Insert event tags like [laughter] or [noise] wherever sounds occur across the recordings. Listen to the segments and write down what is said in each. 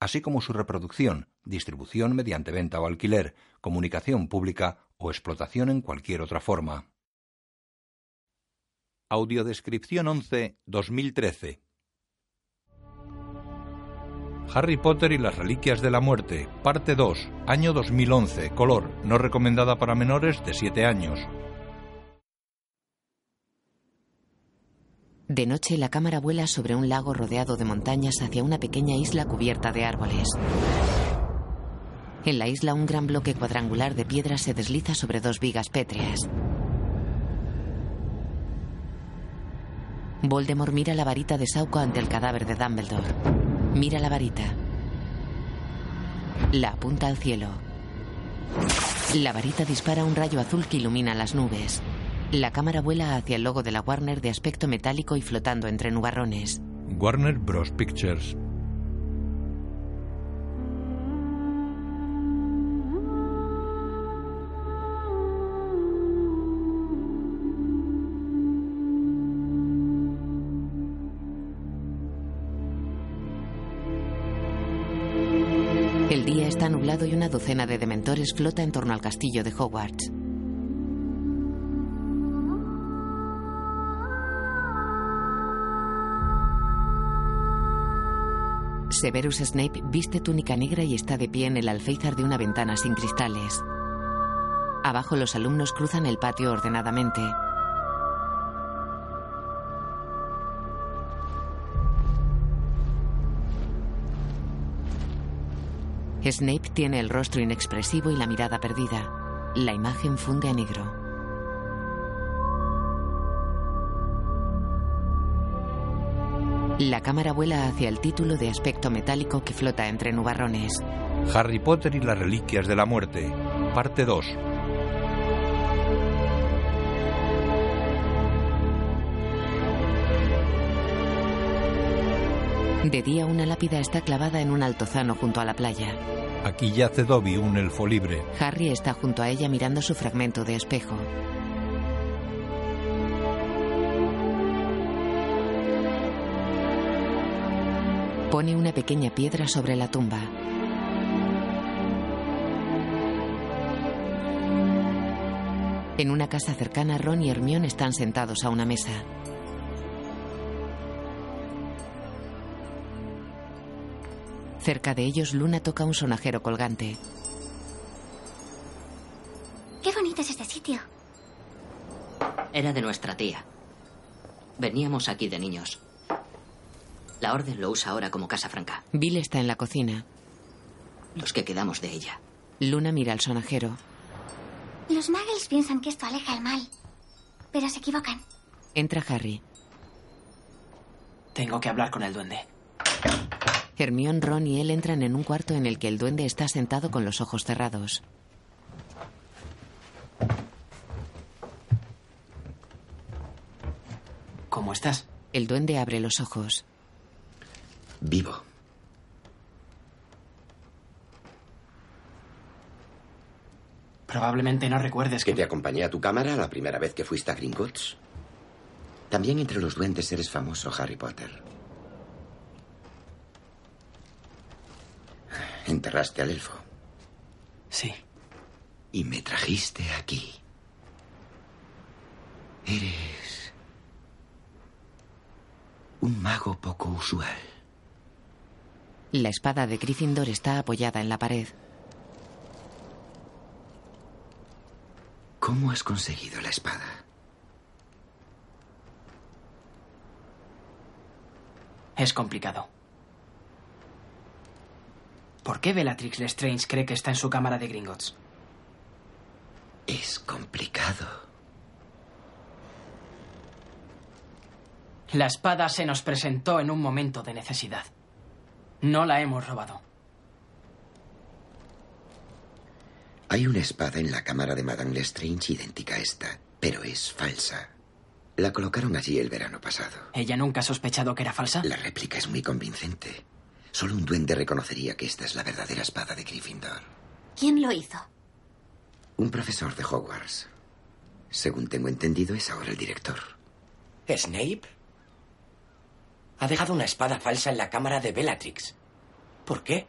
así como su reproducción, distribución mediante venta o alquiler, comunicación pública o explotación en cualquier otra forma. Audiodescripción 11 2013 Harry Potter y las Reliquias de la Muerte, parte 2, año 2011, color, no recomendada para menores de 7 años. De noche la cámara vuela sobre un lago rodeado de montañas hacia una pequeña isla cubierta de árboles. En la isla un gran bloque cuadrangular de piedra se desliza sobre dos vigas pétreas. Voldemort mira la varita de Sauco ante el cadáver de Dumbledore. Mira la varita. La apunta al cielo. La varita dispara un rayo azul que ilumina las nubes. La cámara vuela hacia el logo de la Warner de aspecto metálico y flotando entre nubarrones. Warner Bros. Pictures. El día está nublado y una docena de dementores flota en torno al castillo de Hogwarts. Severus Snape viste túnica negra y está de pie en el alféizar de una ventana sin cristales. Abajo los alumnos cruzan el patio ordenadamente. Snape tiene el rostro inexpresivo y la mirada perdida. La imagen funde a negro. La cámara vuela hacia el título de aspecto metálico que flota entre nubarrones. Harry Potter y las Reliquias de la Muerte, parte 2. De día una lápida está clavada en un altozano junto a la playa. Aquí yace Dobby, un elfo libre. Harry está junto a ella mirando su fragmento de espejo. Pone una pequeña piedra sobre la tumba. En una casa cercana, Ron y Hermione están sentados a una mesa. Cerca de ellos, Luna toca un sonajero colgante. Qué bonito es este sitio. Era de nuestra tía. Veníamos aquí de niños. La orden lo usa ahora como casa franca. Bill está en la cocina. Los que quedamos de ella. Luna mira al sonajero. Los muggles piensan que esto aleja el mal. Pero se equivocan. Entra Harry. Tengo que hablar con el duende. Hermione, Ron y él entran en un cuarto en el que el duende está sentado con los ojos cerrados. ¿Cómo estás? El duende abre los ojos. Vivo. Probablemente no recuerdes que te acompañé a tu cámara la primera vez que fuiste a Gringotts. También entre los duendes eres famoso, Harry Potter. Enterraste al elfo. Sí. Y me trajiste aquí. Eres un mago poco usual. La espada de Gryffindor está apoyada en la pared. ¿Cómo has conseguido la espada? Es complicado. ¿Por qué Bellatrix Lestrange cree que está en su cámara de Gringotts? Es complicado. La espada se nos presentó en un momento de necesidad. No la hemos robado. Hay una espada en la cámara de Madame Lestrange idéntica a esta, pero es falsa. La colocaron allí el verano pasado. ¿Ella nunca ha sospechado que era falsa? La réplica es muy convincente. Solo un duende reconocería que esta es la verdadera espada de Gryffindor. ¿Quién lo hizo? Un profesor de Hogwarts. Según tengo entendido, es ahora el director. ¿Snape? Ha dejado una espada falsa en la cámara de Bellatrix. ¿Por qué?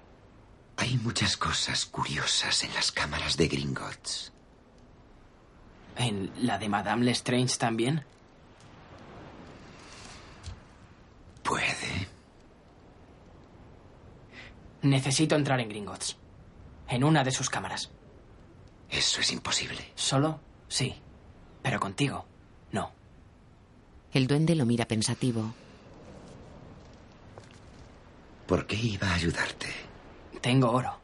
Hay muchas cosas curiosas en las cámaras de Gringotts. ¿En la de Madame Lestrange también? Puede. Necesito entrar en Gringotts. En una de sus cámaras. Eso es imposible. ¿Solo? Sí. Pero contigo, no. El duende lo mira pensativo. ¿Por qué iba a ayudarte? Tengo oro.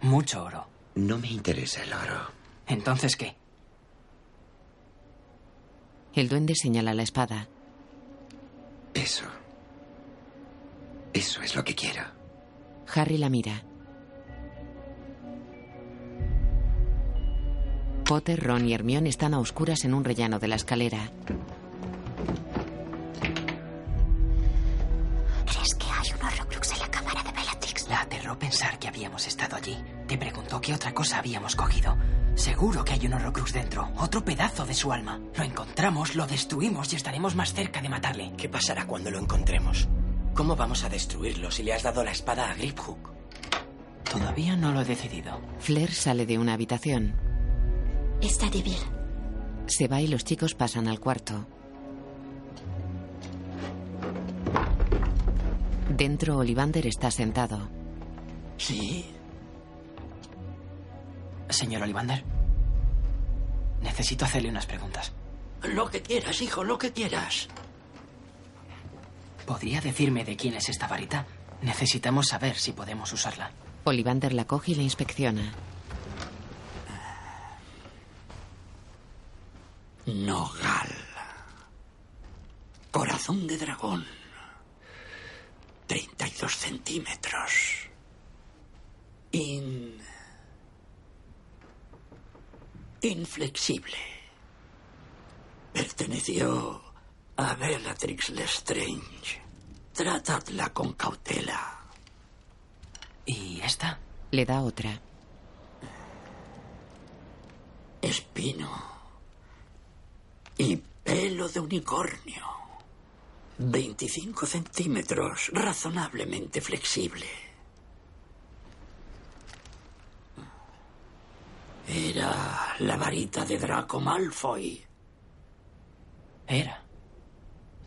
Mucho oro. No me interesa el oro. ¿Entonces qué? El duende señala la espada. Eso. Eso es lo que quiero. Harry la mira. Potter, Ron y Hermione están a oscuras en un rellano de la escalera. Aterró pensar que habíamos estado allí. Te preguntó qué otra cosa habíamos cogido. Seguro que hay un Horrocrux dentro, otro pedazo de su alma. Lo encontramos, lo destruimos y estaremos más cerca de matarle. ¿Qué pasará cuando lo encontremos? ¿Cómo vamos a destruirlo si le has dado la espada a Griphook? Todavía no lo he decidido. Flair sale de una habitación. Está débil. Se va y los chicos pasan al cuarto. Dentro, Olivander está sentado. ¿Sí? Señor Olivander, necesito hacerle unas preguntas. Lo que quieras, hijo, lo que quieras. ¿Podría decirme de quién es esta varita? Necesitamos saber si podemos usarla. Olivander la coge y la inspecciona. Nogal. Corazón de dragón. 32 centímetros. In... Inflexible. Perteneció a Bellatrix Lestrange. Tratadla con cautela. ¿Y esta? Le da otra. Espino. Y pelo de unicornio. 25 centímetros, razonablemente flexible. Era la varita de Draco Malfoy. Era.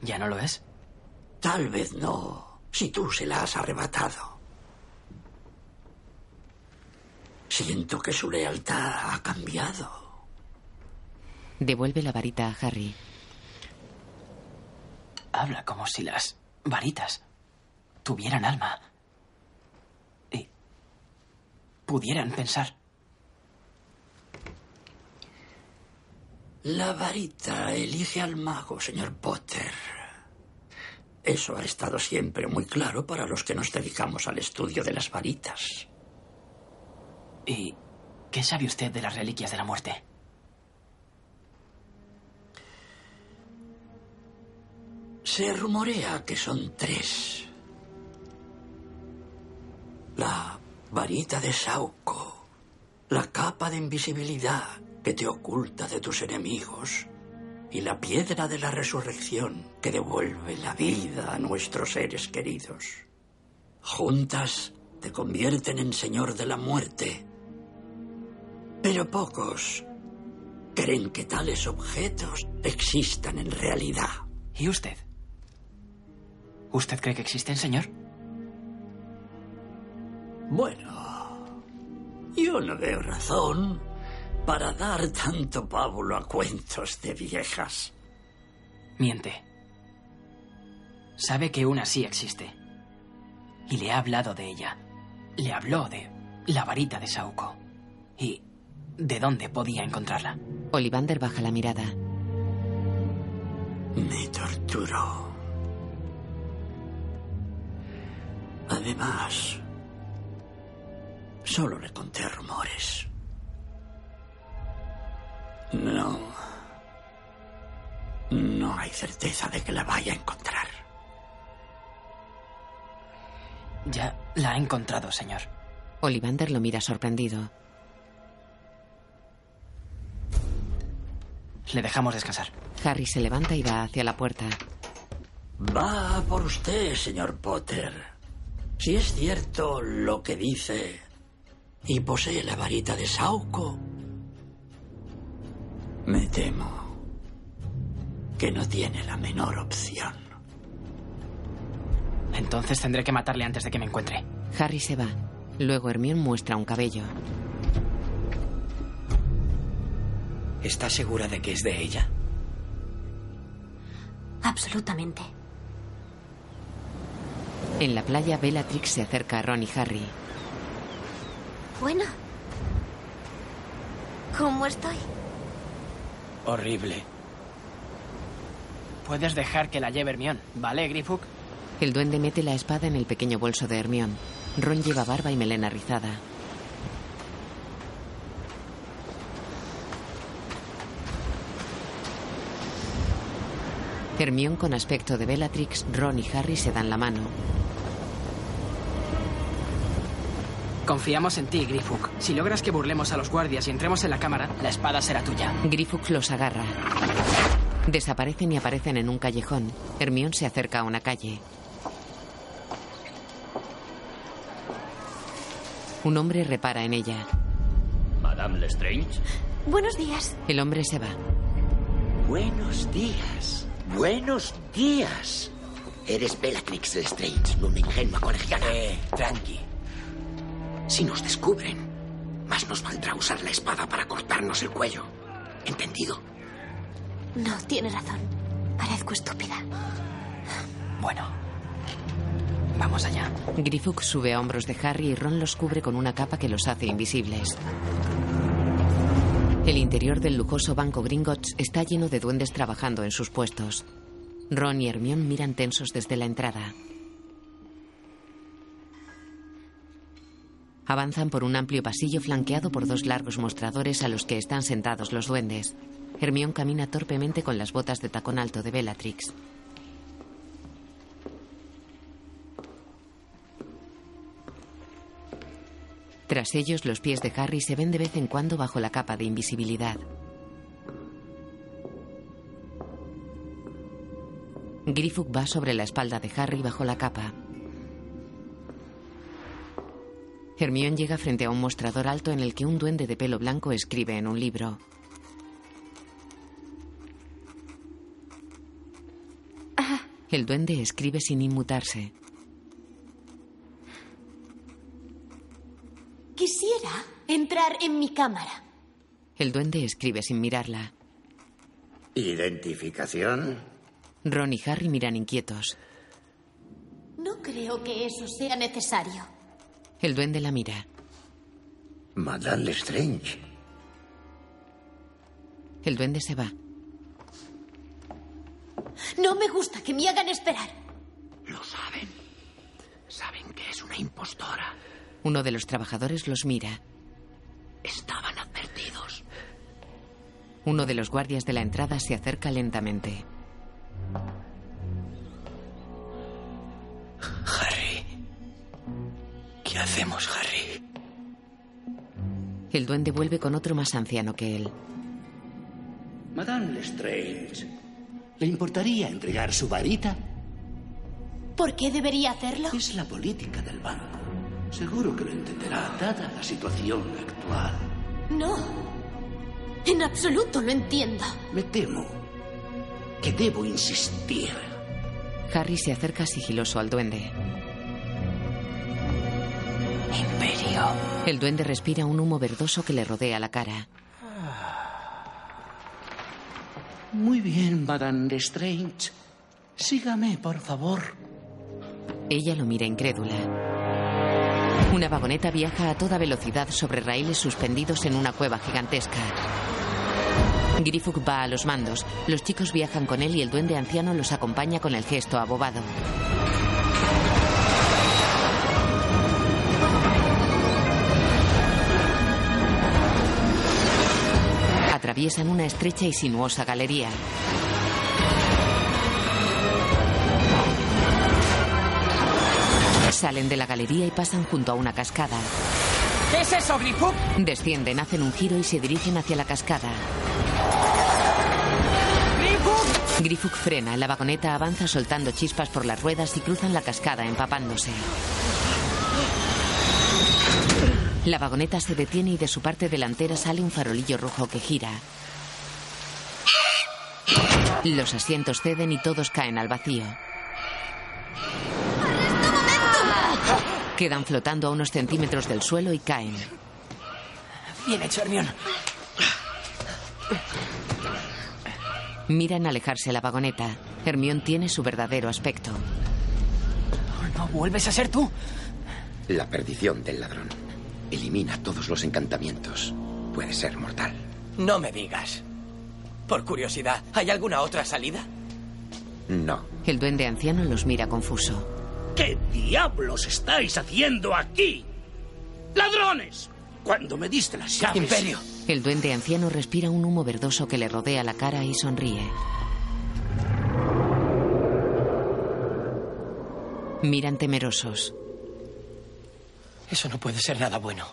¿Ya no lo es? Tal vez no, si tú se la has arrebatado. Siento que su lealtad ha cambiado. Devuelve la varita a Harry. Habla como si las varitas tuvieran alma. Y pudieran pensar. La varita elige al mago, señor Potter. Eso ha estado siempre muy claro para los que nos dedicamos al estudio de las varitas. ¿Y qué sabe usted de las reliquias de la muerte? Se rumorea que son tres. La varita de Sauco, la capa de invisibilidad que te oculta de tus enemigos y la piedra de la resurrección que devuelve la vida a nuestros seres queridos. Juntas te convierten en señor de la muerte, pero pocos creen que tales objetos existan en realidad. ¿Y usted? ¿Usted cree que existen, señor? Bueno, yo no veo razón para dar tanto pábulo a cuentos de viejas. Miente. Sabe que una sí existe. Y le ha hablado de ella. Le habló de la varita de Sauco. Y de dónde podía encontrarla. Olivander baja la mirada. Me torturó. Además, solo le conté rumores. No. No hay certeza de que la vaya a encontrar. Ya la ha encontrado, señor. Olivander lo mira sorprendido. Le dejamos descansar. Harry se levanta y va hacia la puerta. Va por usted, señor Potter. Si es cierto lo que dice y posee la varita de Sauco, me temo que no tiene la menor opción. Entonces tendré que matarle antes de que me encuentre. Harry se va. Luego Hermione muestra un cabello. ¿Estás segura de que es de ella? Absolutamente. En la playa, Bellatrix se acerca a Ron y Harry. Bueno. ¿Cómo estoy? Horrible. Puedes dejar que la lleve Hermione, ¿vale, Grifuk? El duende mete la espada en el pequeño bolso de Hermione. Ron lleva barba y melena rizada. Hermione con aspecto de Bellatrix, Ron y Harry se dan la mano. Confiamos en ti, Grifuk. Si logras que burlemos a los guardias y entremos en la cámara, la espada será tuya. Grifuk los agarra. Desaparecen y aparecen en un callejón. Hermione se acerca a una calle. Un hombre repara en ella. Madame Lestrange. Buenos días. El hombre se va. Buenos días. Buenos días. Eres Bellatrix Lestrange, no una ingenua colegiala. Eh, tranqui. Si nos descubren, más nos valdrá usar la espada para cortarnos el cuello. ¿Entendido? No, tiene razón. Parezco estúpida. Bueno. Vamos allá. Grifuk sube a hombros de Harry y Ron los cubre con una capa que los hace invisibles. El interior del lujoso banco Gringotts está lleno de duendes trabajando en sus puestos. Ron y Hermione miran tensos desde la entrada. Avanzan por un amplio pasillo flanqueado por dos largos mostradores a los que están sentados los duendes. Hermione camina torpemente con las botas de tacón alto de Bellatrix. Tras ellos, los pies de Harry se ven de vez en cuando bajo la capa de invisibilidad. Grifuk va sobre la espalda de Harry bajo la capa. Hermione llega frente a un mostrador alto en el que un duende de pelo blanco escribe en un libro. El duende escribe sin inmutarse. Quisiera entrar en mi cámara. El duende escribe sin mirarla. ¿Identificación? Ron y Harry miran inquietos. No creo que eso sea necesario. El duende la mira. Madame Lestrange. El duende se va. No me gusta que me hagan esperar. Lo saben. Saben que es una impostora. Uno de los trabajadores los mira. Estaban advertidos. Uno de los guardias de la entrada se acerca lentamente. Harry. ¿Qué hacemos, Harry? El duende vuelve con otro más anciano que él. Madame Lestrange, ¿le importaría entregar su varita? ¿Por qué debería hacerlo? Es la política del banco. Seguro que lo entenderá, dada la situación actual. No. En absoluto lo entiendo. Me temo que debo insistir. Harry se acerca sigiloso al duende. Imperio. El duende respira un humo verdoso que le rodea la cara. Muy bien, Madame Lestrange. Sígame, por favor. Ella lo mira incrédula. Una vagoneta viaja a toda velocidad sobre raíles suspendidos en una cueva gigantesca. Grifuk va a los mandos. Los chicos viajan con él y el duende anciano los acompaña con el gesto abobado. Atraviesan una estrecha y sinuosa galería. Salen de la galería y pasan junto a una cascada. ¿Qué es eso, Grifuk? Descienden, hacen un giro y se dirigen hacia la cascada. ¡Grifuk! Grifuk frena, la vagoneta avanza soltando chispas por las ruedas y cruzan la cascada empapándose. La vagoneta se detiene y de su parte delantera sale un farolillo rojo que gira. Los asientos ceden y todos caen al vacío. Quedan flotando a unos centímetros del suelo y caen. Bien hecho, Hermión. Miran alejarse la vagoneta. Hermión tiene su verdadero aspecto. ¿No vuelves a ser tú? La perdición del ladrón. Elimina todos los encantamientos. Puede ser mortal. No me digas. Por curiosidad, ¿hay alguna otra salida? No. El duende anciano los mira confuso. ¿Qué diablos estáis haciendo aquí? ¡Ladrones! Cuando me diste las llaves... Imperio. El duende anciano respira un humo verdoso que le rodea la cara y sonríe. Miran temerosos. Eso no puede ser nada bueno.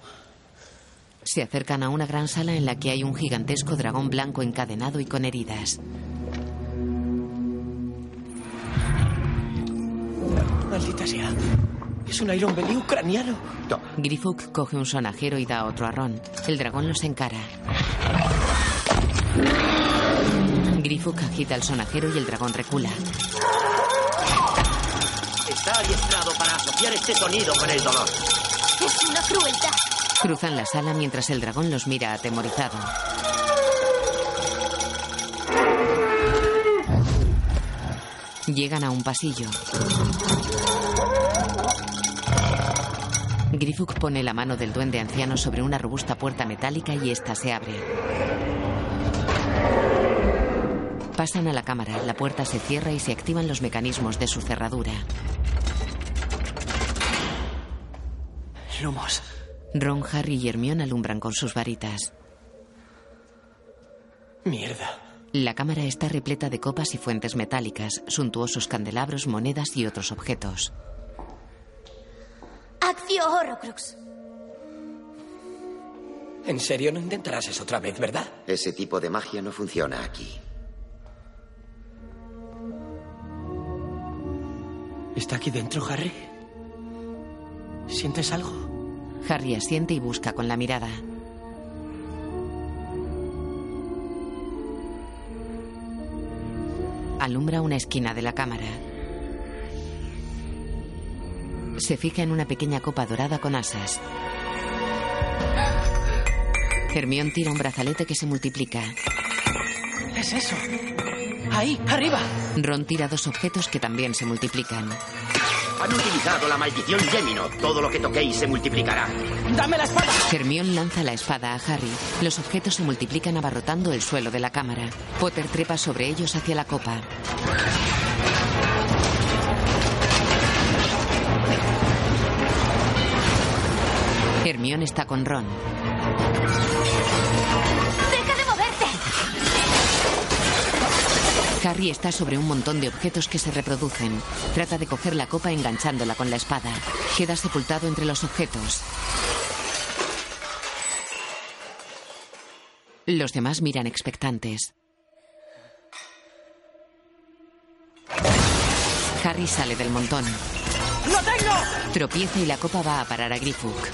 Se acercan a una gran sala en la que hay un gigantesco dragón blanco encadenado y con heridas. Maldita sea. Es un Iron Belly ucraniano. Grifuk coge un sonajero y da otro a Ron. El dragón los encara. Grifuk agita el sonajero y el dragón recula. Está adiestrado para asociar este sonido con el dolor. Es una crueldad. Cruzan la sala mientras el dragón los mira atemorizado. Llegan a un pasillo. Grifuk pone la mano del duende anciano sobre una robusta puerta metálica y esta se abre. Pasan a la cámara, la puerta se cierra y se activan los mecanismos de su cerradura. Lumos. Ron, Harry y Hermione alumbran con sus varitas. Mierda. La cámara está repleta de copas y fuentes metálicas, suntuosos candelabros, monedas y otros objetos. Accio Horrocrux. En serio, no intentarás eso otra vez, ¿verdad? Ese tipo de magia no funciona aquí. ¿Está aquí dentro, Harry? ¿Sientes algo? Harry asiente y busca con la mirada. Alumbra una esquina de la cámara. Se fija en una pequeña copa dorada con asas. Hermión tira un brazalete que se multiplica. ¿Qué es eso? Ahí, arriba. Ron tira dos objetos que también se multiplican. Han utilizado la maldición Gemino. Todo lo que toquéis se multiplicará. ¡Dame la espada! Hermión lanza la espada a Harry. Los objetos se multiplican abarrotando el suelo de la cámara. Potter trepa sobre ellos hacia la copa. Hermión está con Ron. Harry está sobre un montón de objetos que se reproducen. Trata de coger la copa enganchándola con la espada. Queda sepultado entre los objetos. Los demás miran expectantes. Harry sale del montón. ¡Lo tengo! Tropieza y la copa va a parar a Grifuk.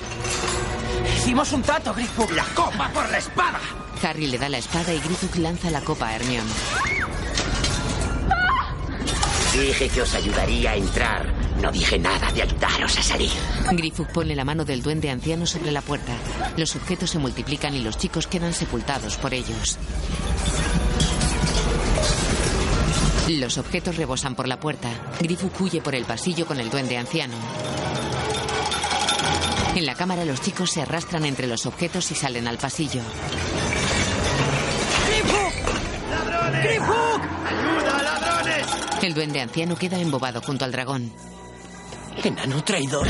Hicimos un trato, Grifuk. ¡La copa por la espada! Harry le da la espada y Grifuk lanza la copa a Hermione. Dije que os ayudaría a entrar. No dije nada de ayudaros a salir. Grifuk pone la mano del duende anciano sobre la puerta. Los objetos se multiplican y los chicos quedan sepultados por ellos. Los objetos rebosan por la puerta. Grifuk huye por el pasillo con el duende anciano. En la cámara los chicos se arrastran entre los objetos y salen al pasillo. ¡Ayuda, ladrones! El duende anciano queda embobado junto al dragón. Enano traidor.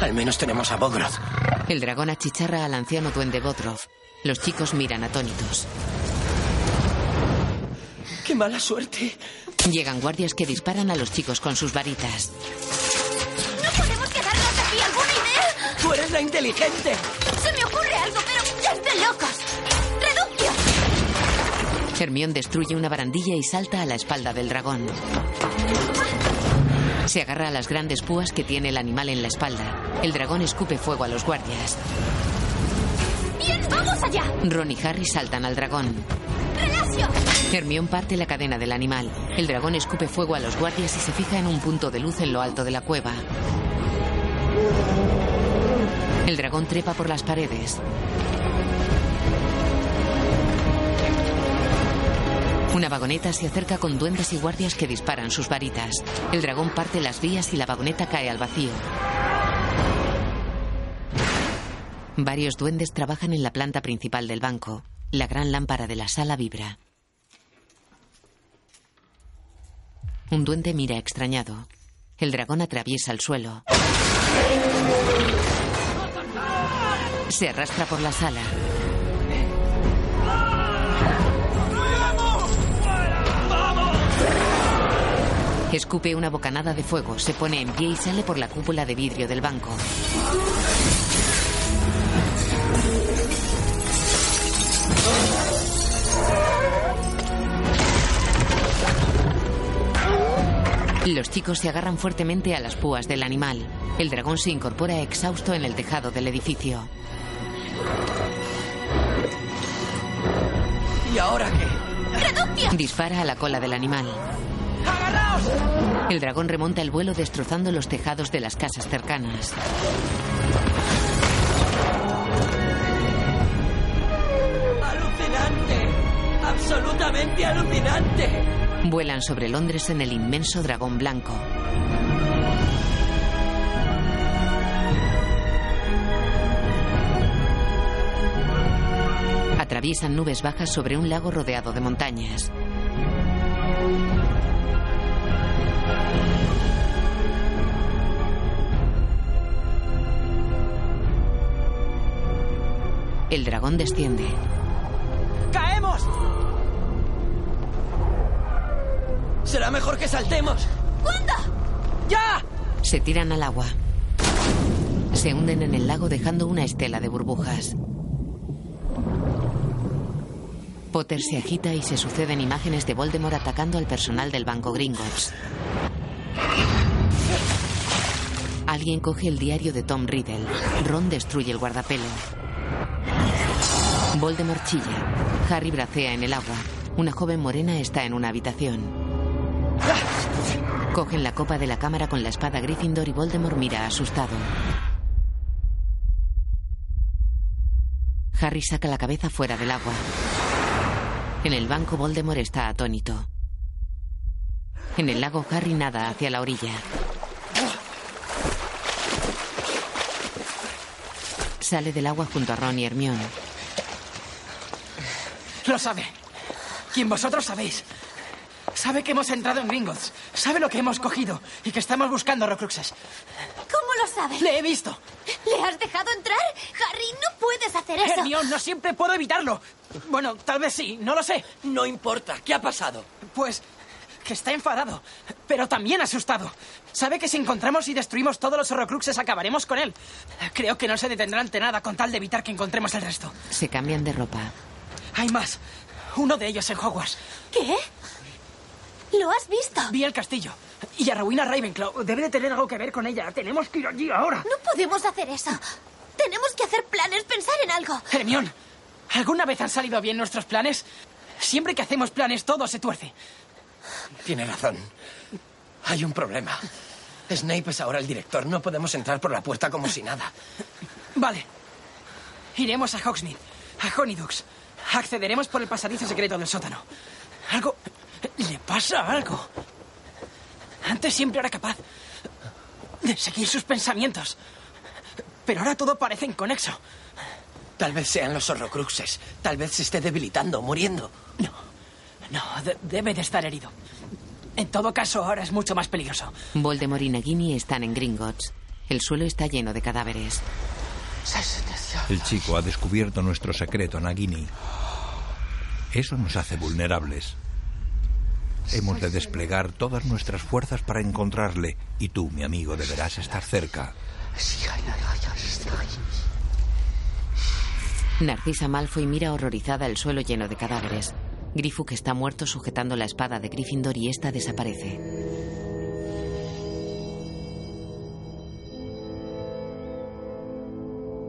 Al menos tenemos a Bogroth. El dragón achicharra al anciano duende Bodrov. Los chicos miran atónitos. ¡Qué mala suerte! Llegan guardias que disparan a los chicos con sus varitas. ¡No podemos quedarnos aquí! ¿Alguna idea? ¡Tú eres la inteligente! Se me ocurre algo, pero es de locos. Hermión destruye una barandilla y salta a la espalda del dragón. Se agarra a las grandes púas que tiene el animal en la espalda. El dragón escupe fuego a los guardias. ¡Bien, vamos allá! Ron y Harry saltan al dragón. ¡Relasio! Hermión parte la cadena del animal. El dragón escupe fuego a los guardias y se fija en un punto de luz en lo alto de la cueva. El dragón trepa por las paredes. Una vagoneta se acerca con duendes y guardias que disparan sus varitas. El dragón parte las vías y la vagoneta cae al vacío. Varios duendes trabajan en la planta principal del banco. La gran lámpara de la sala vibra. Un duende mira extrañado. El dragón atraviesa el suelo. Se arrastra por la sala. Escupe una bocanada de fuego, se pone en pie y sale por la cúpula de vidrio del banco. Los chicos se agarran fuertemente a las púas del animal. El dragón se incorpora exhausto en el tejado del edificio. ¿Y ahora qué? ¡Reductio! Dispara a la cola del animal. El dragón remonta el vuelo destrozando los tejados de las casas cercanas. ¡Alucinante! ¡Absolutamente alucinante! Vuelan sobre Londres en el inmenso dragón blanco. Atraviesan nubes bajas sobre un lago rodeado de montañas. El dragón desciende. ¡Caemos! Será mejor que saltemos. ¿Cuándo? ¡Ya! Se tiran al agua. Se hunden en el lago dejando una estela de burbujas. Potter se agita y se suceden imágenes de Voldemort atacando al personal del banco Gringotts. Alguien coge el diario de Tom Riddle. Ron destruye el guardapelo. Voldemort chilla. Harry bracea en el agua. Una joven morena está en una habitación. Cogen la copa de la cámara con la espada Gryffindor y Voldemort mira asustado. Harry saca la cabeza fuera del agua. En el banco Voldemort está atónito. En el lago Harry nada hacia la orilla. Sale del agua junto a Ron y Hermione. Lo sabe. Quien vosotros sabéis. Sabe que hemos entrado en Gringotts. Sabe lo que hemos cogido y que estamos buscando Rocruxes. ¿Cómo lo sabes? Le he visto. ¿Le has dejado entrar? Harry, no puedes hacer eso. Hermione, no siempre puedo evitarlo. Bueno, tal vez sí, no lo sé. No importa. ¿Qué ha pasado? Pues que está enfadado, pero también asustado. Sabe que si encontramos y destruimos todos los Horrocruxes acabaremos con él. Creo que no se detendrá ante nada con tal de evitar que encontremos el resto. Se cambian de ropa. Hay más. Uno de ellos en Hogwarts. ¿Qué? ¿Lo has visto? Vi el castillo. Y a Rowena Ravenclaw. Debe de tener algo que ver con ella. Tenemos que ir allí ahora. No podemos hacer eso. Tenemos que hacer planes, pensar en algo. Hermión, ¿alguna vez han salido bien nuestros planes? Siempre que hacemos planes todo se tuerce. Tiene razón. Hay un problema. Snape es ahora el director. No podemos entrar por la puerta como si nada. Vale. Iremos a Hogsmeade, a Honeydukes. Accederemos por el pasadizo secreto del sótano. Algo... Le pasa algo. Antes siempre era capaz de seguir sus pensamientos. Pero ahora todo parece inconexo. Tal vez sean los horrocruxes. Tal vez se esté debilitando, muriendo. No, no, de- debe de estar herido. En todo caso, ahora es mucho más peligroso. Voldemort y Nagini están en Gringotts. El suelo está lleno de cadáveres. El chico ha descubierto nuestro secreto, Nagini. Eso nos hace vulnerables. Hemos de desplegar todas nuestras fuerzas para encontrarle y tú, mi amigo, deberás estar cerca. Narcisa Malfoy mira horrorizada el suelo lleno de cadáveres. Grifuk está muerto sujetando la espada de Gryffindor y esta desaparece.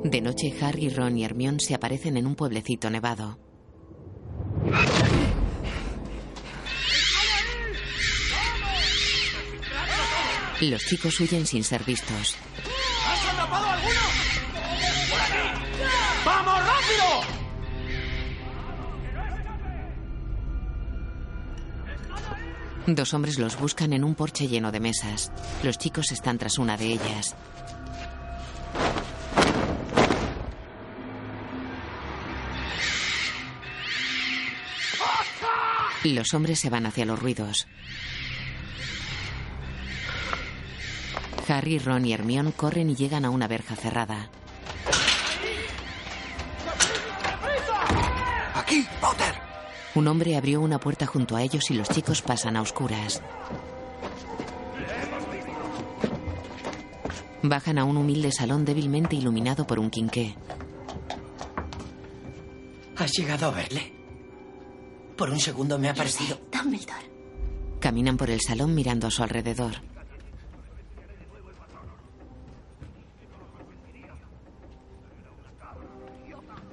De noche, Harry, Ron y Hermione se aparecen en un pueblecito nevado. Los chicos huyen sin ser vistos. ¿Has atrapado a alguno? ¡Por aquí! ¡Vamos, rápido! Dos hombres los buscan en un porche lleno de mesas. Los chicos están tras una de ellas. Los hombres se van hacia los ruidos. Harry, Ron y Hermione corren y llegan a una verja cerrada. ¡Aquí, Potter! Un hombre abrió una puerta junto a ellos y los chicos pasan a oscuras. Bajan a un humilde salón débilmente iluminado por un quinqué. ¿Has llegado a verle? Por un segundo me ha parecido... Dumbledore. Caminan por el salón mirando a su alrededor.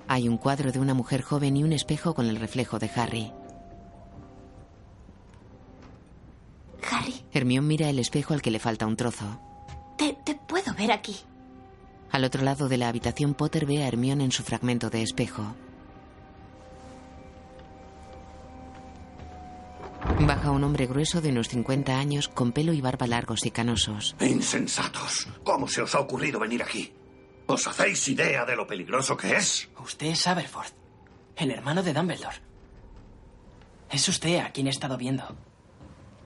Hay un cuadro de una mujer joven y un espejo con el reflejo de Harry. Harry, Hermione mira el espejo al que le falta un trozo. te, te puedo ver aquí. Al otro lado de la habitación, Potter ve a Hermione en su fragmento de espejo. Baja un hombre grueso de unos 50 años con pelo y barba largos y canosos. Insensatos. ¿Cómo se os ha ocurrido venir aquí? ¿Os hacéis idea de lo peligroso que es? Usted es Aberforth, el hermano de Dumbledore. Es usted a quien he estado viendo.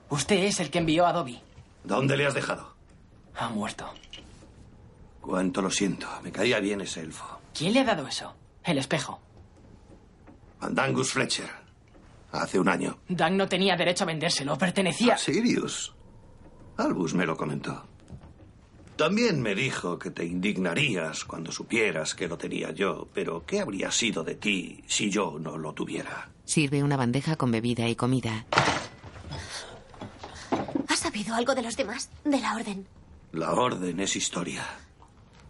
Usted es el que envió a Dobby. ¿Dónde le has dejado? Ha muerto. Cuánto lo siento. Me caía bien ese elfo. ¿Quién le ha dado eso? El espejo. Andangus Fletcher. Hace un año. Dan no tenía derecho a vendérselo. Pertenecía... ¿A Sirius? Albus me lo comentó. También me dijo que te indignarías cuando supieras que lo tenía yo, pero ¿qué habría sido de ti si yo no lo tuviera? Sirve una bandeja con bebida y comida. ¿Has sabido algo de los demás? De la orden. La orden es historia.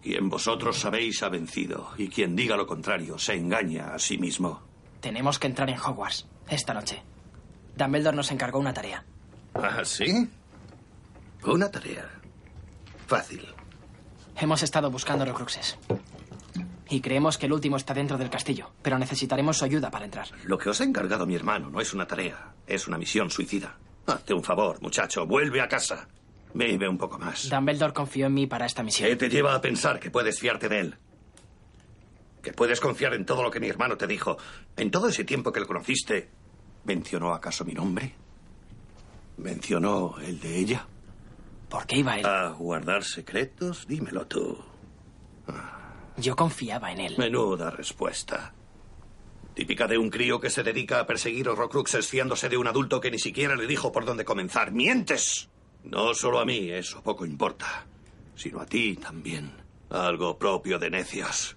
Quien vosotros sabéis ha vencido, y quien diga lo contrario se engaña a sí mismo. Tenemos que entrar en Hogwarts esta noche. Dumbledore nos encargó una tarea. ¿Ah, sí? Una tarea. Fácil. Hemos estado buscando Horcruxes. Y creemos que el último está dentro del castillo, pero necesitaremos su ayuda para entrar. Lo que os ha encargado mi hermano no es una tarea, es una misión suicida. Hazte un favor, muchacho, vuelve a casa. Vive un poco más. Dumbledore confió en mí para esta misión. ¿Qué te lleva a pensar que puedes fiarte de él? Que puedes confiar en todo lo que mi hermano te dijo. En todo ese tiempo que lo conociste, ¿mencionó acaso mi nombre? ¿Mencionó el de ella? ¿Por qué iba él? ¿A guardar secretos? Dímelo tú. Yo confiaba en él. Menuda respuesta. Típica de un crío que se dedica a perseguir horrocruxes fiándose de un adulto que ni siquiera le dijo por dónde comenzar. ¡Mientes! No solo a mí, eso poco importa, sino a ti también. Algo propio de necios.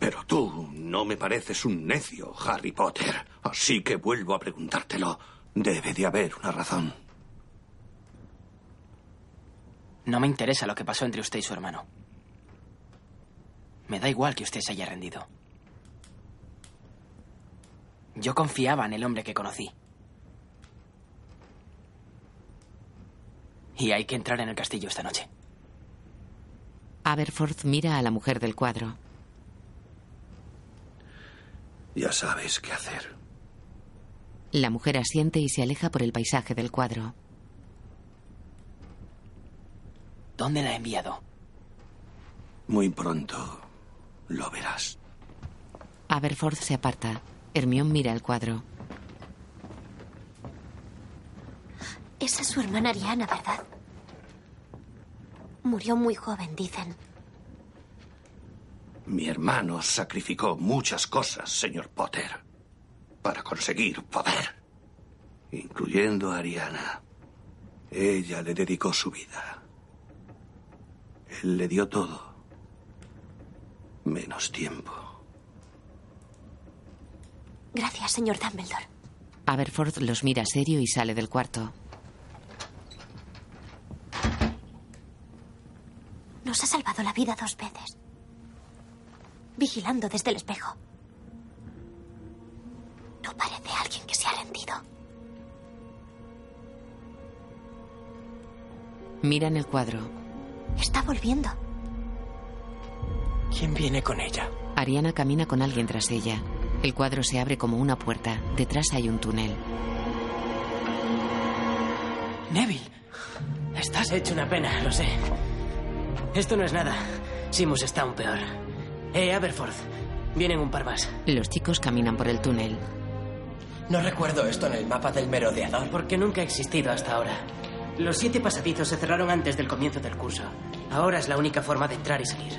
Pero tú no me pareces un necio, Harry Potter. Así que vuelvo a preguntártelo. Debe de haber una razón. No me interesa lo que pasó entre usted y su hermano. Me da igual que usted se haya rendido. Yo confiaba en el hombre que conocí. Y hay que entrar en el castillo esta noche. Aberforth mira a la mujer del cuadro. Ya sabes qué hacer. La mujer asiente y se aleja por el paisaje del cuadro. ¿Dónde la ha enviado? Muy pronto lo verás. Aberforth se aparta. Hermión mira el cuadro. Esa es su hermana Ariana, ¿verdad? Murió muy joven, dicen. Mi hermano sacrificó muchas cosas, señor Potter, para conseguir poder. incluyendo a Ariana. Ella le dedicó su vida. Él le dio todo, menos tiempo. Gracias, señor Dumbledore. Aberforth los mira serio y sale del cuarto. Nos ha salvado la vida dos veces. Vigilando desde el espejo. No parece alguien que se ha rendido. Miran el cuadro. Está volviendo. ¿Quién viene con ella? Ariana camina con alguien tras ella. El cuadro se abre como una puerta. Detrás hay un túnel. Neville, estás hecho una pena, lo sé. Esto no es nada. Simus está aún peor. Eh, Aberforth, vienen un par más. Los chicos caminan por el túnel. No recuerdo esto en el mapa del merodeador. Porque nunca ha existido hasta ahora. Los siete pasadizos se cerraron antes del comienzo del curso. Ahora es la única forma de entrar y salir.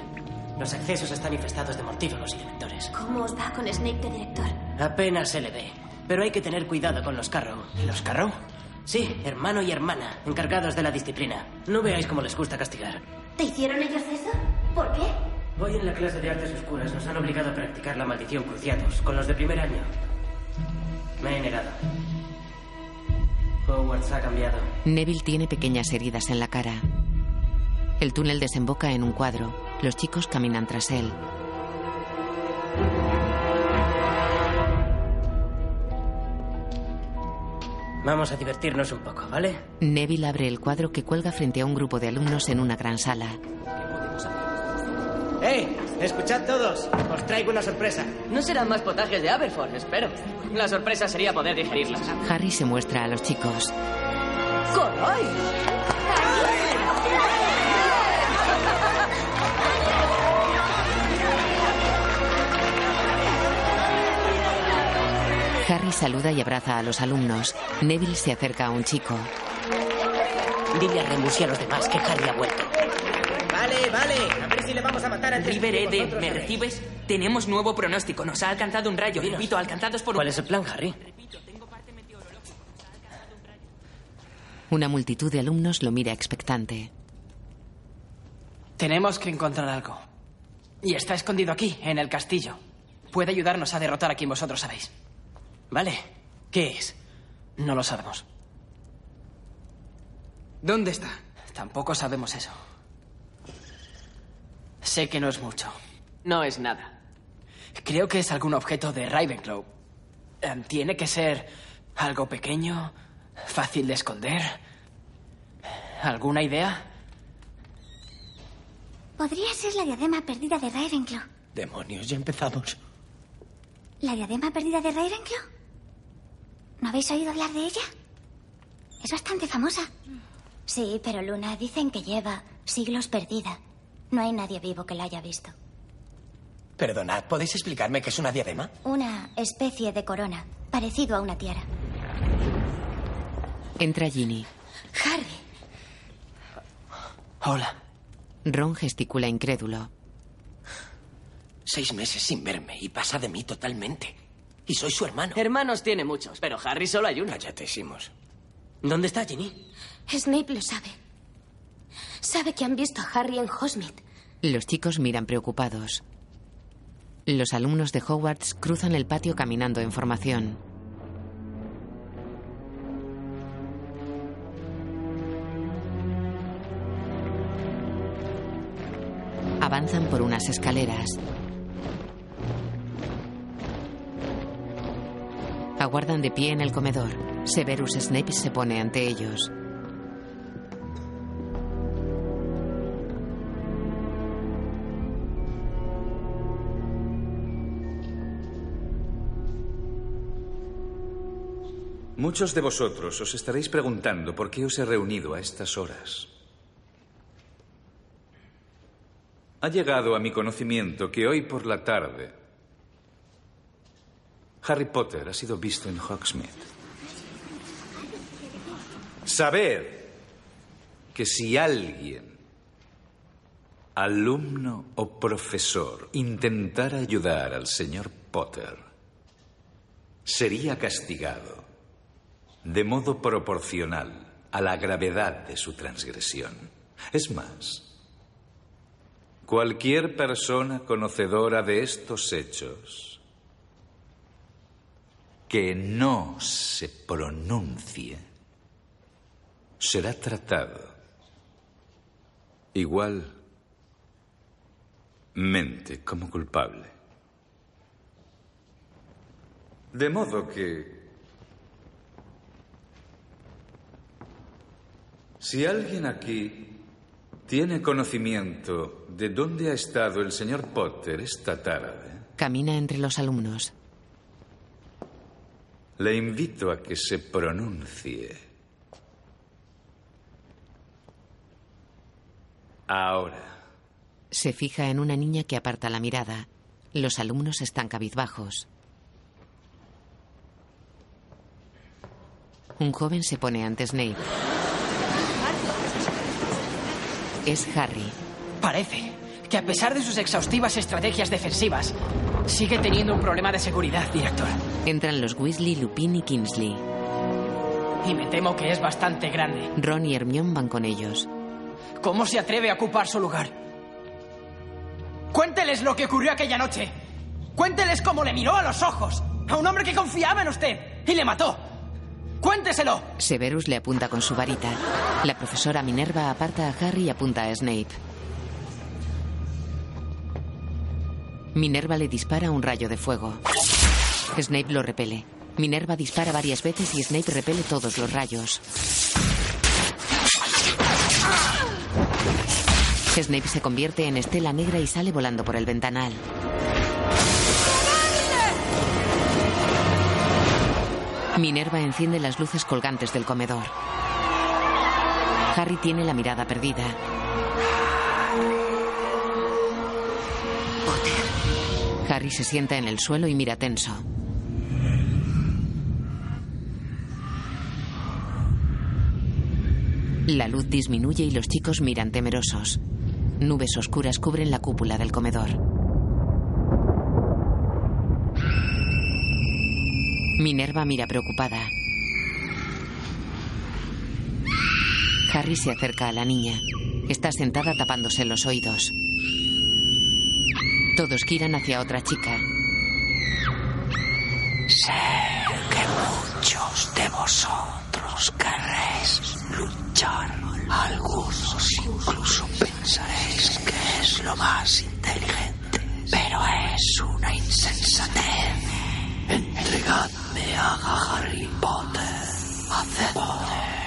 Los accesos están infestados de mortífagos y dementores. ¿Cómo os va con Snape de director? Apenas se le ve. Pero hay que tener cuidado con los Carrow. ¿Los Carrow? Sí, hermano y hermana, encargados de la disciplina. No veáis cómo les gusta castigar. ¿Te hicieron ellos eso? ¿Por qué? Hoy en la clase de artes oscuras nos han obligado a practicar la maldición cruciados con los de primer año. Me he negado. Hogwarts ha cambiado. Neville tiene pequeñas heridas en la cara. El túnel desemboca en un cuadro. Los chicos caminan tras él. Vamos a divertirnos un poco, ¿vale? Neville abre el cuadro que cuelga frente a un grupo de alumnos en una gran sala. Escuchad todos. Os traigo una sorpresa. No serán más potajes de Aberforth, espero. La sorpresa sería poder digerirlas. Harry se muestra a los chicos. ¡Caray! Harry saluda y abraza a los alumnos. Neville se acerca a un chico. Dile a Remus y a los demás que Harry ha vuelto. Vale. A ver si le vamos a matar antes River ¿me recibes? Tenemos nuevo pronóstico. Nos ha alcanzado un rayo. Repito, alcanzados por un... ¿Cuál es el plan, Harry? Una multitud de alumnos lo mira expectante. Tenemos que encontrar algo. Y está escondido aquí, en el castillo. Puede ayudarnos a derrotar a quien vosotros sabéis. ¿Vale? ¿Qué es? No lo sabemos. ¿Dónde está? Tampoco sabemos eso. Sé que no es mucho. No es nada. Creo que es algún objeto de Ravenclaw. Em, Tiene que ser algo pequeño, fácil de esconder. ¿Alguna idea? Podría ser la diadema perdida de Ravenclaw. Demonios, ya empezamos. ¿La diadema perdida de Ravenclaw? ¿No habéis oído hablar de ella? Es bastante famosa. Sí, pero Luna dicen que lleva siglos perdida. No hay nadie vivo que la haya visto. Perdonad, ¿podéis explicarme qué es una diadema? Una especie de corona, parecido a una tiara. Entra Ginny. Harry. Hola. Ron gesticula incrédulo. Seis meses sin verme y pasa de mí totalmente. Y soy su hermano. Hermanos tiene muchos, pero Harry solo hay uno. Cállate, Simus. ¿Dónde está Ginny? Snape lo sabe. Sabe que han visto a Harry en Hogsmeade. Los chicos miran preocupados. Los alumnos de Hogwarts cruzan el patio caminando en formación. Avanzan por unas escaleras. Aguardan de pie en el comedor. Severus Snape se pone ante ellos. Muchos de vosotros os estaréis preguntando por qué os he reunido a estas horas. Ha llegado a mi conocimiento que hoy por la tarde Harry Potter ha sido visto en Hogsmeade. Sabed que si alguien, alumno o profesor, intentara ayudar al señor Potter, sería castigado de modo proporcional a la gravedad de su transgresión. Es más, cualquier persona conocedora de estos hechos que no se pronuncie será tratado igualmente como culpable. De modo que Si alguien aquí tiene conocimiento de dónde ha estado el señor Potter esta tarde, Camina entre los alumnos. le invito a que se pronuncie. Ahora. Se fija en una niña que aparta la mirada. Los alumnos están cabizbajos. Un joven se pone ante Snape. Es Harry. Parece que a pesar de sus exhaustivas estrategias defensivas, sigue teniendo un problema de seguridad, director. Entran los Weasley, Lupin y Kingsley. Y me temo que es bastante grande. Ron y Hermione van con ellos. ¿Cómo se atreve a ocupar su lugar? Cuénteles lo que ocurrió aquella noche. Cuénteles cómo le miró a los ojos a un hombre que confiaba en usted y le mató. Cuénteselo. Severus le apunta con su varita. La profesora Minerva aparta a Harry y apunta a Snape. Minerva le dispara un rayo de fuego. Snape lo repele. Minerva dispara varias veces y Snape repele todos los rayos. Snape se convierte en estela negra y sale volando por el ventanal. Minerva enciende las luces colgantes del comedor. Harry tiene la mirada perdida. Harry se sienta en el suelo y mira tenso. La luz disminuye y los chicos miran temerosos. Nubes oscuras cubren la cúpula del comedor. Minerva mira preocupada. Harry se acerca a la niña. Está sentada tapándose los oídos. Todos giran hacia otra chica. Sé que muchos de vosotros querréis luchar. Algunos incluso pensaréis que es lo más inteligente. Pero es una insensatez. Entregadme a Harry Potter. Hacedlo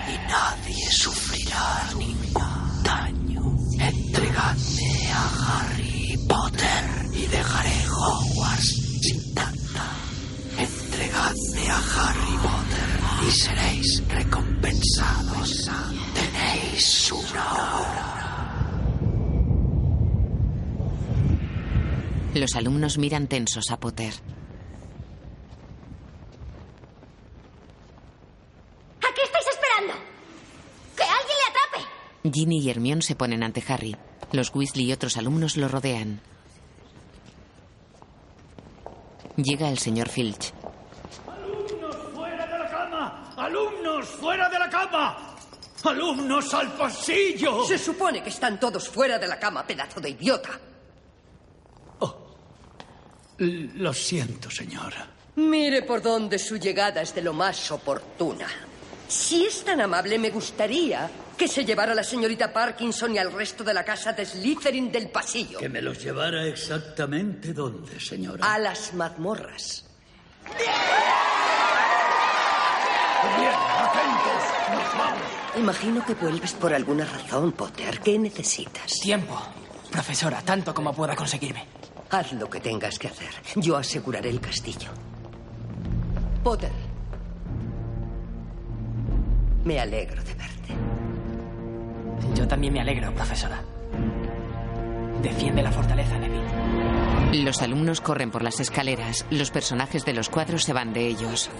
y nadie sufrirá ningún daño. Entregadme a Harry Potter y dejaré Hogwarts sin tanta. Entregadme a Harry Potter y seréis recompensados. Tenéis una hora. Los alumnos miran tensos a Potter. ¿A qué estáis esperando? ¡Que alguien le atrape! Ginny y Hermione se ponen ante Harry. Los Weasley y otros alumnos lo rodean. Llega el señor Filch. ¡Alumnos fuera de la cama! ¡Alumnos fuera de la cama! ¡Alumnos al pasillo! Se supone que están todos fuera de la cama, pedazo de idiota. Lo siento, señora. Mire por dónde su llegada es de lo más oportuna. Si es tan amable, me gustaría que se llevara a la señorita Parkinson y al resto de la casa de Slytherin del pasillo. Que me los llevara exactamente dónde, señora. A las mazmorras. Bien, atentos. Nos vamos. Imagino que vuelves por alguna razón, Potter. ¿Qué necesitas? Tiempo. Profesora, tanto como pueda conseguirme. Haz lo que tengas que hacer. Yo aseguraré el castillo. Potter. Me alegro de verte. Yo también me alegro, profesora. Defiende la fortaleza, Neville. Los alumnos corren por las escaleras. Los personajes de los cuadros se van de ellos.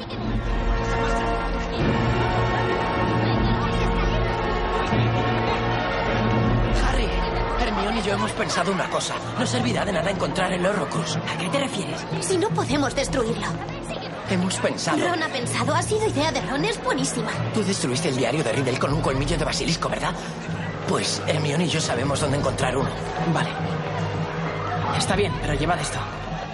Harry, Hermione y yo hemos pensado una cosa. No servirá de nada encontrar el Horrocrux. ¿A qué te refieres? Si no podemos destruirlo. Hemos pensado. Ron ha pensado. Ha sido idea de Ron. Es buenísima. Tú destruiste el diario de Riddle con un colmillo de basilisco, ¿verdad? Pues Hermione y yo sabemos dónde encontrar uno. Vale. Está bien, pero llevad esto.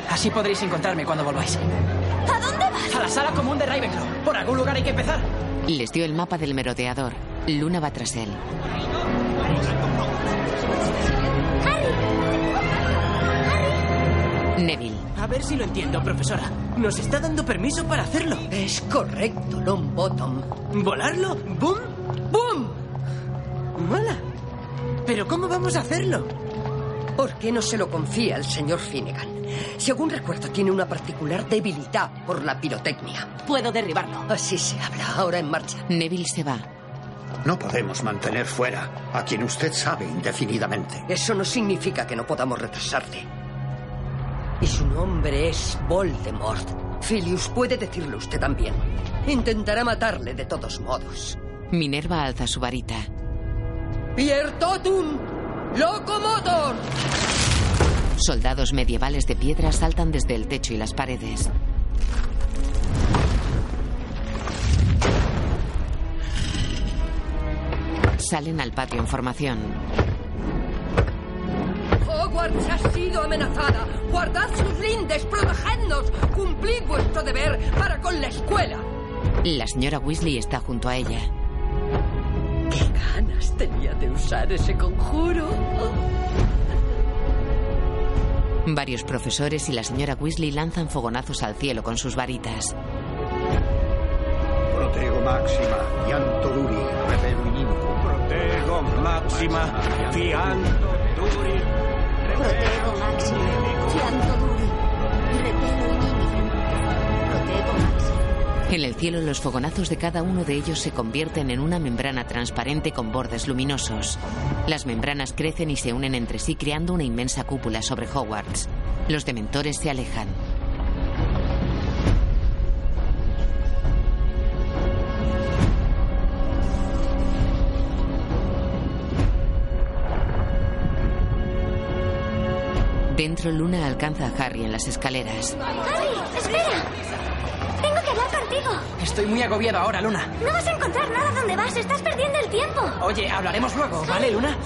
Así podréis encontrarme cuando volváis. ¿A dónde vas? A la sala común de Ravenclaw. Por algún lugar hay que empezar. Les dio el mapa del merodeador. Luna va tras él. Neville. A ver si lo entiendo, profesora. Nos está dando permiso para hacerlo. Es correcto, Longbottom. ¿Volarlo? ¡Bum! ¡Bum! ¡Mola! ¿Pero cómo vamos a hacerlo? ¿Por qué no se lo confía al señor Finnegan? Según recuerdo, tiene una particular debilidad por la pirotecnia. Puedo derribarlo. Así se habla. Ahora en marcha. Neville se va. No podemos mantener fuera a quien usted sabe indefinidamente. Eso no significa que no podamos retrasarle. Y su nombre es Voldemort. Filius puede decirlo usted también. Intentará matarle de todos modos. Minerva alza su varita. ¡Pier totum! ¡Locomotor! Soldados medievales de piedra saltan desde el techo y las paredes. Salen al patio en formación. Hogwarts ha sido amenazada. Guardad sus lindes, protegednos. Cumplid vuestro deber para con la escuela. La señora Weasley está junto a ella. ¿Qué ganas tenía de usar ese conjuro? Varios profesores y la señora Weasley lanzan fogonazos al cielo con sus varitas. Protego máxima, fianto duri. Protego máxima, fianto duri, Protego. Protego. En el cielo los fogonazos de cada uno de ellos se convierten en una membrana transparente con bordes luminosos. Las membranas crecen y se unen entre sí creando una inmensa cúpula sobre Hogwarts. Los dementores se alejan. Dentro Luna alcanza a Harry en las escaleras. Harry, espera. Tengo que hablar contigo. Estoy muy agobiado ahora, Luna. No vas a encontrar nada donde vas. Estás perdiendo el tiempo. Oye, hablaremos luego, ¿vale, Luna?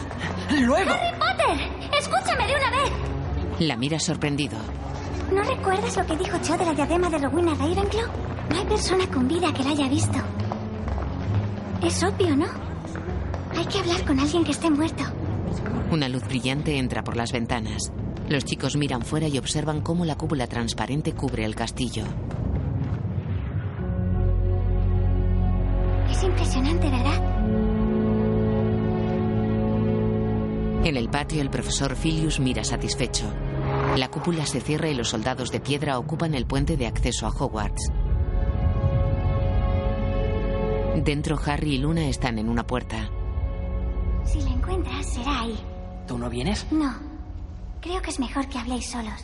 ¡Luego! Harry Potter, escúchame de una vez. La mira sorprendido. ¿No recuerdas lo que dijo Cho de la diadema de Rowena Ravenclaw? No hay persona con vida que la haya visto. Es obvio, ¿no? Hay que hablar con alguien que esté muerto. Una luz brillante entra por las ventanas. Los chicos miran fuera y observan cómo la cúpula transparente cubre el castillo. Es impresionante, ¿verdad? En el patio el profesor Filius mira satisfecho. La cúpula se cierra y los soldados de piedra ocupan el puente de acceso a Hogwarts. Dentro Harry y Luna están en una puerta. Si la encuentras, será ahí. ¿Tú no vienes? No. Creo que es mejor que habléis solos.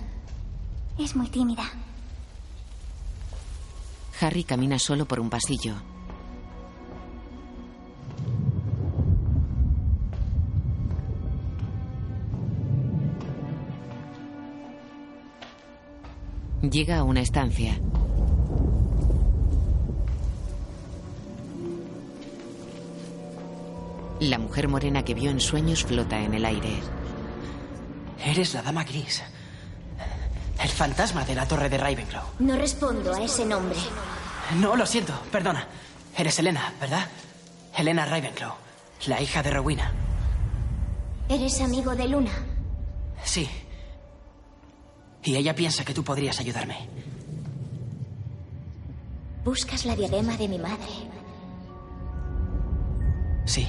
Es muy tímida. Harry camina solo por un pasillo. Llega a una estancia. La mujer morena que vio en sueños flota en el aire. Eres la dama gris. El fantasma de la torre de Ravenclaw. No respondo a ese nombre. No, lo siento, perdona. Eres Elena, ¿verdad? Elena Ravenclaw, la hija de Rowena. ¿Eres amigo de Luna? Sí. Y ella piensa que tú podrías ayudarme. Buscas la diadema de mi madre. Sí.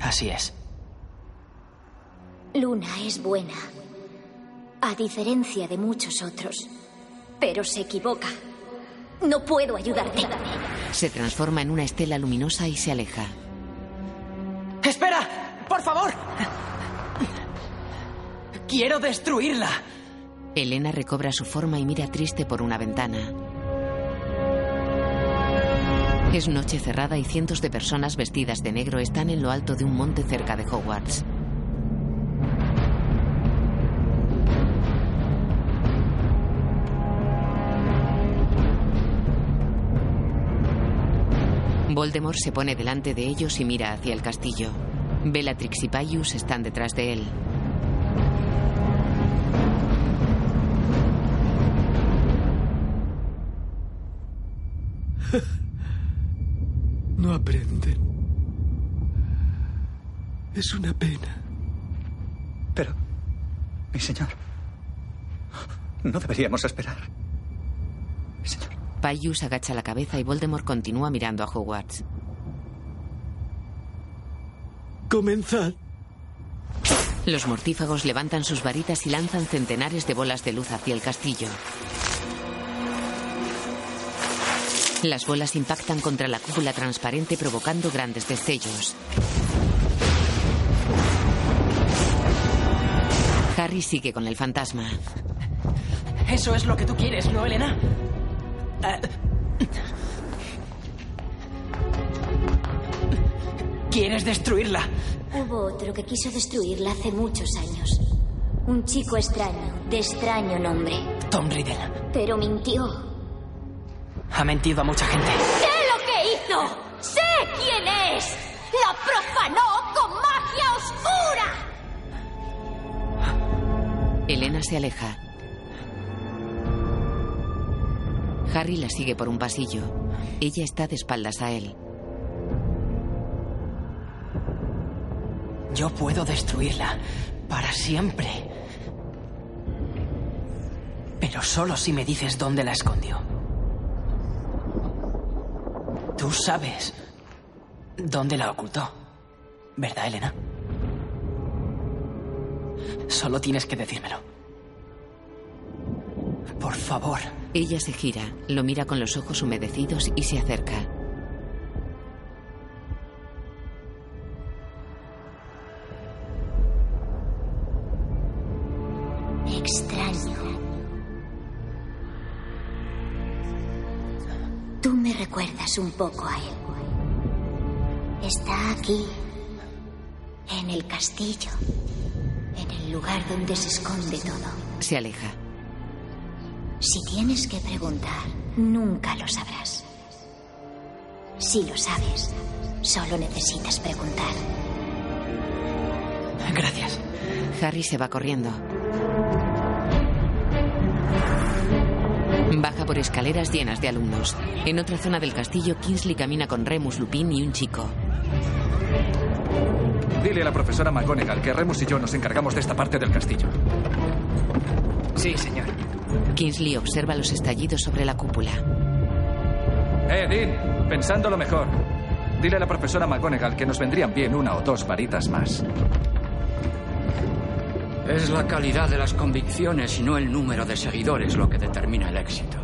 Así es. Luna es buena. A diferencia de muchos otros. Pero se equivoca. No puedo ayudarte. Se transforma en una estela luminosa y se aleja. ¡Espera! ¡Por favor! ¡Quiero destruirla! Elena recobra su forma y mira triste por una ventana. Es noche cerrada y cientos de personas vestidas de negro están en lo alto de un monte cerca de Hogwarts. Voldemort se pone delante de ellos y mira hacia el castillo. Bellatrix y Pius están detrás de él. [laughs] No aprenden. Es una pena. Pero, mi señor, no deberíamos esperar. Pius agacha la cabeza y Voldemort continúa mirando a Hogwarts. Comenzad. Los mortífagos levantan sus varitas y lanzan centenares de bolas de luz hacia el castillo. Las bolas impactan contra la cúpula transparente provocando grandes destellos. Harry sigue con el fantasma. Eso es lo que tú quieres, ¿no, Elena? Ah. ¿Quieres destruirla? Hubo otro que quiso destruirla hace muchos años. Un chico extraño, de extraño nombre. Tom Riddle. Pero mintió. Ha mentido a mucha gente. ¡Sé lo que hizo! ¡Sé quién es! ¡La profanó con magia oscura! Elena se aleja. Harry la sigue por un pasillo. Ella está de espaldas a él. Yo puedo destruirla para siempre. Pero solo si me dices dónde la escondió. Tú sabes dónde la ocultó. ¿Verdad, Elena? Solo tienes que decírmelo. Por favor. Ella se gira, lo mira con los ojos humedecidos y se acerca. Extraño. Tú me recuerdas un poco a él. Está aquí, en el castillo, en el lugar donde se esconde todo. Se aleja. Si tienes que preguntar, nunca lo sabrás. Si lo sabes, solo necesitas preguntar. Gracias. Harry se va corriendo. Baja por escaleras llenas de alumnos. En otra zona del castillo, Kingsley camina con Remus, Lupin y un chico. Dile a la profesora McGonagall que Remus y yo nos encargamos de esta parte del castillo. Sí, señor. Kingsley observa los estallidos sobre la cúpula. Eh, Dean, pensando lo mejor. Dile a la profesora McGonagall que nos vendrían bien una o dos varitas más. Es la calidad de las convicciones y no el número de seguidores lo que determina el éxito.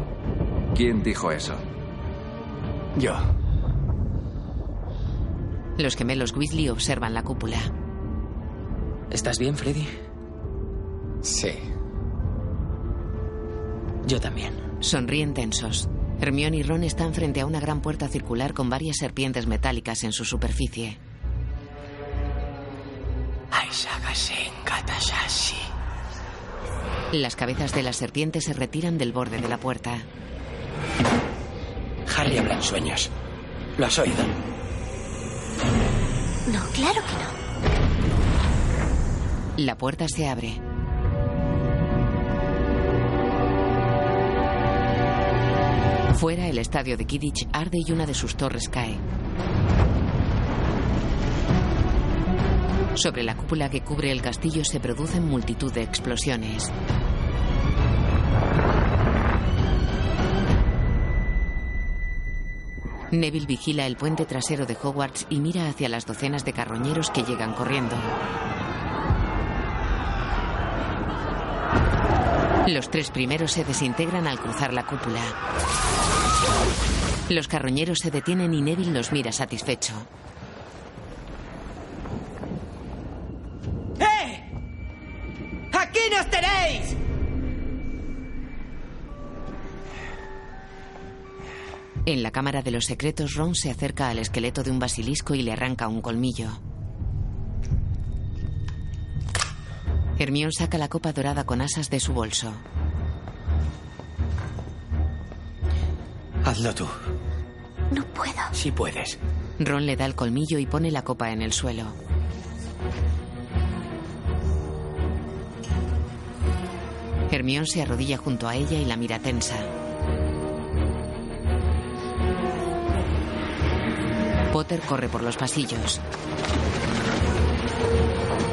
¿Quién dijo eso? Yo. Los gemelos Weasley observan la cúpula. ¿Estás bien, Freddy? Sí. Yo también. Sonríen tensos. Hermione y Ron están frente a una gran puerta circular con varias serpientes metálicas en su superficie. Las cabezas de las serpientes se retiran del borde de la puerta. Harry habla en sueños. ¿Lo has oído? No, claro que no. La puerta se abre. Fuera, el estadio de Kidditch arde y una de sus torres cae. Sobre la cúpula que cubre el castillo se producen multitud de explosiones. Neville vigila el puente trasero de Hogwarts y mira hacia las docenas de carroñeros que llegan corriendo. Los tres primeros se desintegran al cruzar la cúpula. Los carroñeros se detienen y Neville los mira satisfecho. ¡Eh! ¡Aquí nos tenéis! En la cámara de los secretos, Ron se acerca al esqueleto de un basilisco y le arranca un colmillo. Hermione saca la copa dorada con asas de su bolso. Hazlo tú. No puedo. Sí puedes. Ron le da el colmillo y pone la copa en el suelo. Hermión se arrodilla junto a ella y la mira tensa. Potter corre por los pasillos.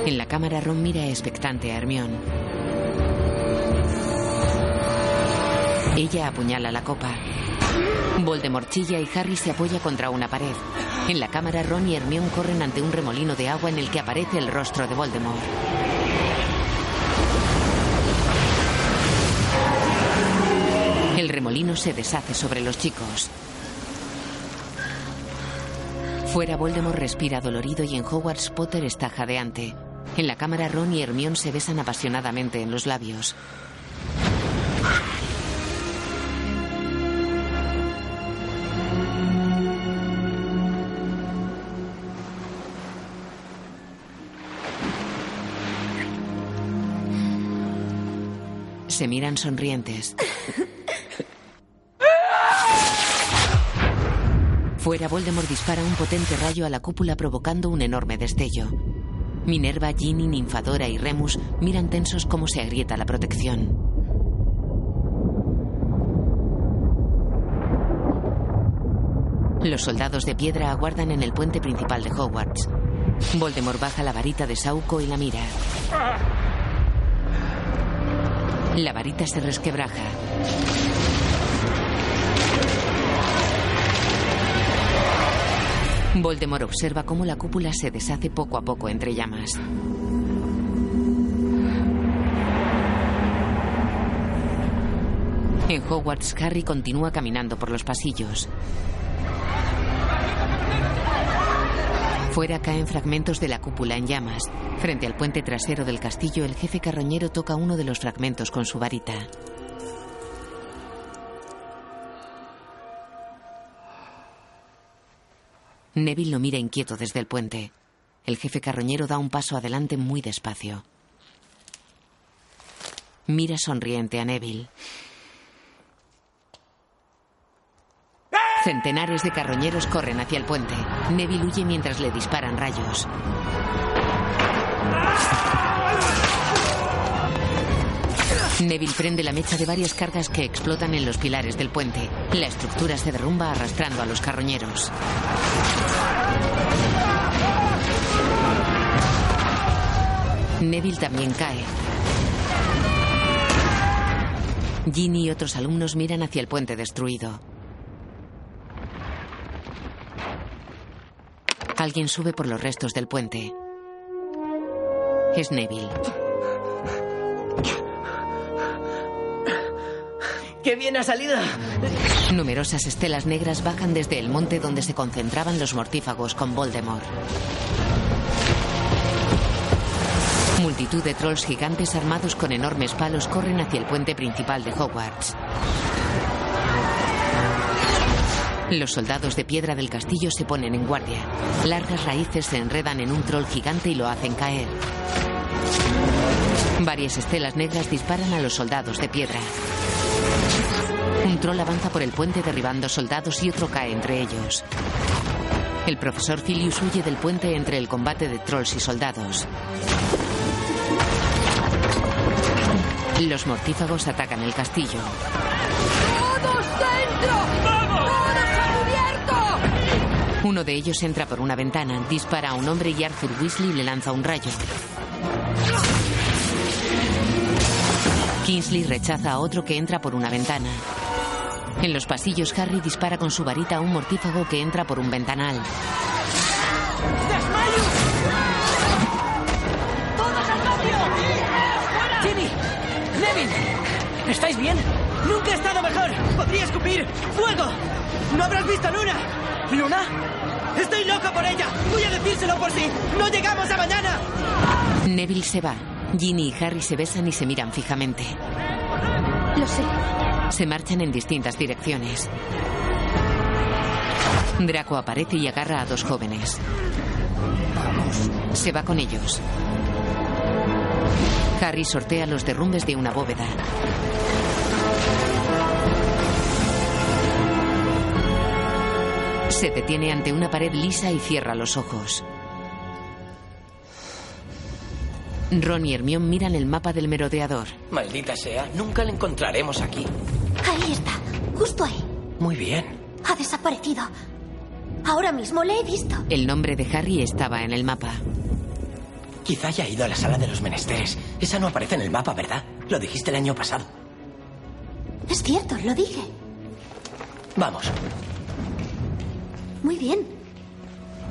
En la cámara Ron mira expectante a Hermión. Ella apuñala la copa. Voldemort chilla y Harry se apoya contra una pared. En la cámara Ron y Hermión corren ante un remolino de agua en el que aparece el rostro de Voldemort. El remolino se deshace sobre los chicos. Fuera Voldemort respira dolorido y en Hogwarts Potter está jadeante. En la cámara Ron y Hermión se besan apasionadamente en los labios. Se miran sonrientes. Fuera, Voldemort dispara un potente rayo a la cúpula provocando un enorme destello. Minerva, Ginny, Ninfadora y Remus miran tensos cómo se agrieta la protección. Los soldados de piedra aguardan en el puente principal de Hogwarts. Voldemort baja la varita de Sauco y la mira. La varita se resquebraja. Voldemort observa cómo la cúpula se deshace poco a poco entre llamas. En Hogwarts, Harry continúa caminando por los pasillos. Fuera caen fragmentos de la cúpula en llamas. Frente al puente trasero del castillo, el jefe carroñero toca uno de los fragmentos con su varita. Neville lo mira inquieto desde el puente. El jefe carroñero da un paso adelante muy despacio. Mira sonriente a Neville. Centenares de carroñeros corren hacia el puente. Neville huye mientras le disparan rayos. Neville prende la mecha de varias cargas que explotan en los pilares del puente. La estructura se derrumba arrastrando a los carroñeros. Neville también cae. Ginny y otros alumnos miran hacia el puente destruido. Alguien sube por los restos del puente. Es Neville. ¡Qué bien ha salido! Numerosas estelas negras bajan desde el monte donde se concentraban los mortífagos con Voldemort. Multitud de trolls gigantes armados con enormes palos corren hacia el puente principal de Hogwarts. Los soldados de piedra del castillo se ponen en guardia. Largas raíces se enredan en un troll gigante y lo hacen caer. Varias estelas negras disparan a los soldados de piedra. Un troll avanza por el puente derribando soldados y otro cae entre ellos. El profesor Filius huye del puente entre el combate de trolls y soldados. Los mortífagos atacan el castillo. ¡Todos dentro! ¡Vamos! ¡Todos! Uno de ellos entra por una ventana, dispara a un hombre y Arthur Weasley le lanza un rayo. Kingsley rechaza a otro que entra por una ventana. En los pasillos, Harry dispara con su varita a un mortífago que entra por un ventanal. ¡Todos al patio! ¡Ginny! ¡Neville! ¿Estáis bien? ¡Nunca he estado mejor! ¡Podría escupir! ¡Fuego! ¿No habrás visto Luna? ¿Luna? ¡Estoy loco por ella! ¡Voy a decírselo por si no llegamos a mañana! Neville se va. Ginny y Harry se besan y se miran fijamente. Lo sé. Se marchan en distintas direcciones. Draco aparece y agarra a dos jóvenes. Se va con ellos. Harry sortea los derrumbes de una bóveda. Se detiene ante una pared lisa y cierra los ojos. Ron y Hermione miran el mapa del merodeador. Maldita sea, nunca le encontraremos aquí. Ahí está, justo ahí. Muy bien. Ha desaparecido. Ahora mismo le he visto. El nombre de Harry estaba en el mapa. Quizá haya ido a la sala de los menesteres. Esa no aparece en el mapa, ¿verdad? Lo dijiste el año pasado. Es cierto, lo dije. Vamos. Muy bien.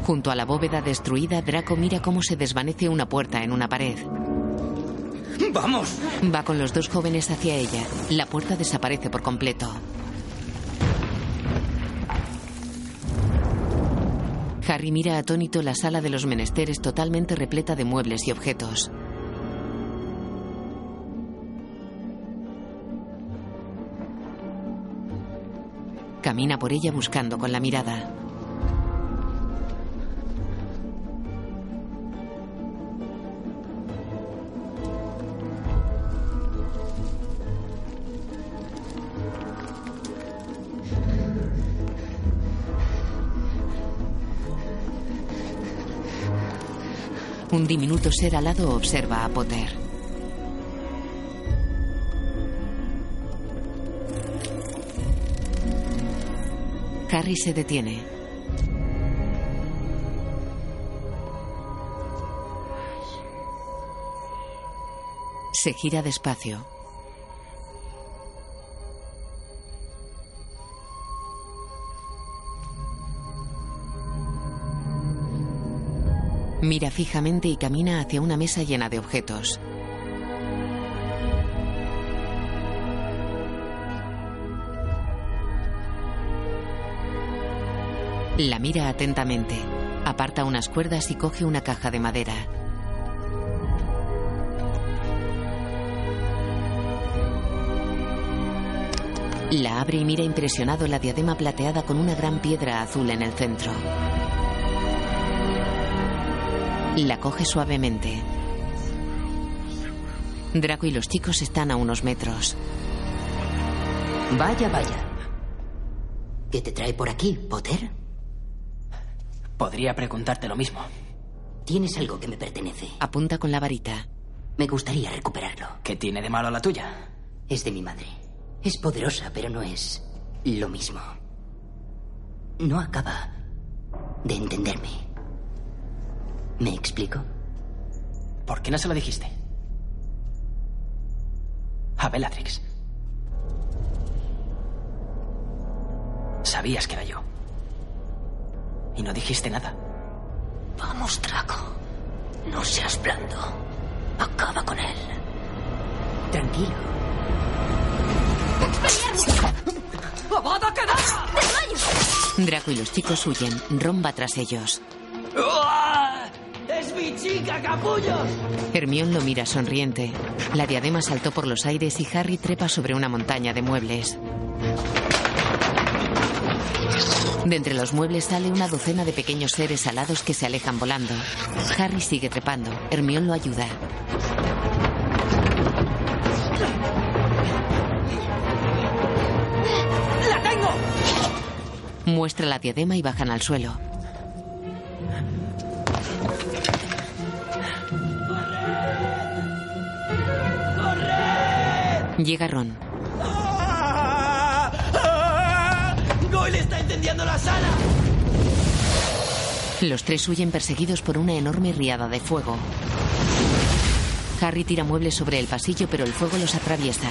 Junto a la bóveda destruida, Draco mira cómo se desvanece una puerta en una pared. ¡Vamos! Va con los dos jóvenes hacia ella. La puerta desaparece por completo. Harry mira atónito la sala de los menesteres totalmente repleta de muebles y objetos. Camina por ella buscando con la mirada. Diminuto ser alado observa a Potter. Harry se detiene. Se gira despacio. Mira fijamente y camina hacia una mesa llena de objetos. La mira atentamente. Aparta unas cuerdas y coge una caja de madera. La abre y mira impresionado la diadema plateada con una gran piedra azul en el centro. La coge suavemente. Draco y los chicos están a unos metros. Vaya, vaya. ¿Qué te trae por aquí, Potter? Podría preguntarte lo mismo. Tienes algo que me pertenece. Apunta con la varita. Me gustaría recuperarlo. ¿Qué tiene de malo la tuya? Es de mi madre. Es poderosa, pero no es lo mismo. No acaba de entenderme. ¿Me explico? ¿Por qué no se lo dijiste? A Bellatrix. Sabías que era yo. Y no dijiste nada. Vamos, Draco. No seas blando. Acaba con él. Tranquilo. ¡Avada Kedavra! Draco y los chicos huyen. Ron va tras ellos. ¡Uah! ¡Es mi chica, capullos! Hermión lo mira sonriente. La diadema saltó por los aires y Harry trepa sobre una montaña de muebles. De entre los muebles sale una docena de pequeños seres alados que se alejan volando. Harry sigue trepando. Hermión lo ayuda. ¡La tengo! Muestra la diadema y bajan al suelo. Llega Ron. ¡Ah! ¡Goyle está incendiando la sala! Los tres huyen perseguidos por una enorme riada de fuego. Harry tira muebles sobre el pasillo, pero el fuego los atraviesa.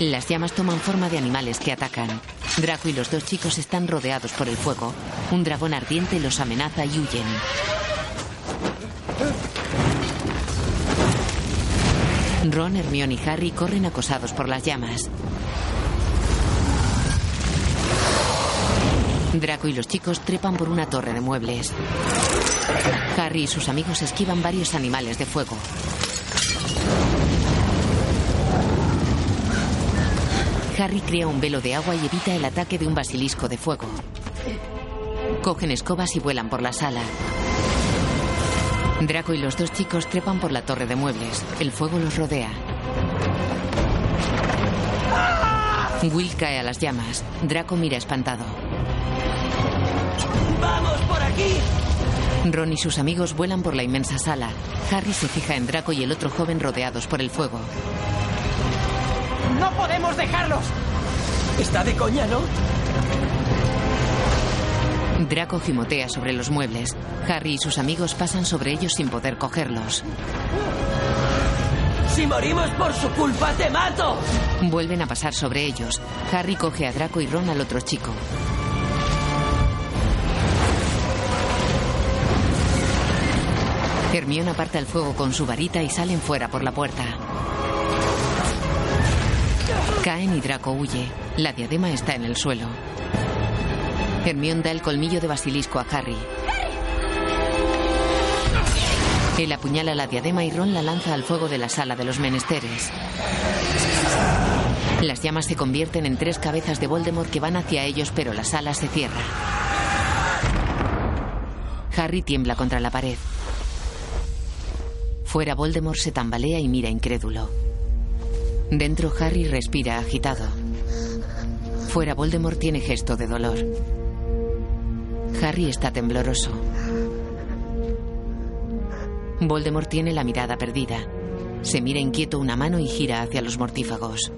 Las llamas toman forma de animales que atacan. Draco y los dos chicos están rodeados por el fuego. Un dragón ardiente los amenaza y huyen. Ron, Hermione y Harry corren acosados por las llamas. Draco y los chicos trepan por una torre de muebles. Harry y sus amigos esquivan varios animales de fuego. Harry crea un velo de agua y evita el ataque de un basilisco de fuego. Cogen escobas y vuelan por la sala. Draco y los dos chicos trepan por la torre de muebles. El fuego los rodea. Will cae a las llamas. Draco mira espantado. ¡Vamos por aquí! Ron y sus amigos vuelan por la inmensa sala. Harry se fija en Draco y el otro joven rodeados por el fuego. ¡No podemos dejarlos! Está de coña, ¿no? Draco gimotea sobre los muebles. Harry y sus amigos pasan sobre ellos sin poder cogerlos. ¡Si morimos por su culpa, te mato! Vuelven a pasar sobre ellos. Harry coge a Draco y Ron al otro chico. Hermione aparta el fuego con su varita y salen fuera por la puerta. Caen y Draco huye. La diadema está en el suelo. Hermione da el colmillo de basilisco a Harry. Él apuñala la diadema y Ron la lanza al fuego de la sala de los menesteres. Las llamas se convierten en tres cabezas de Voldemort que van hacia ellos, pero la sala se cierra. Harry tiembla contra la pared. Fuera Voldemort se tambalea y mira incrédulo. Dentro Harry respira agitado. Fuera Voldemort tiene gesto de dolor. Harry está tembloroso. Voldemort tiene la mirada perdida. Se mira inquieto una mano y gira hacia los mortífagos.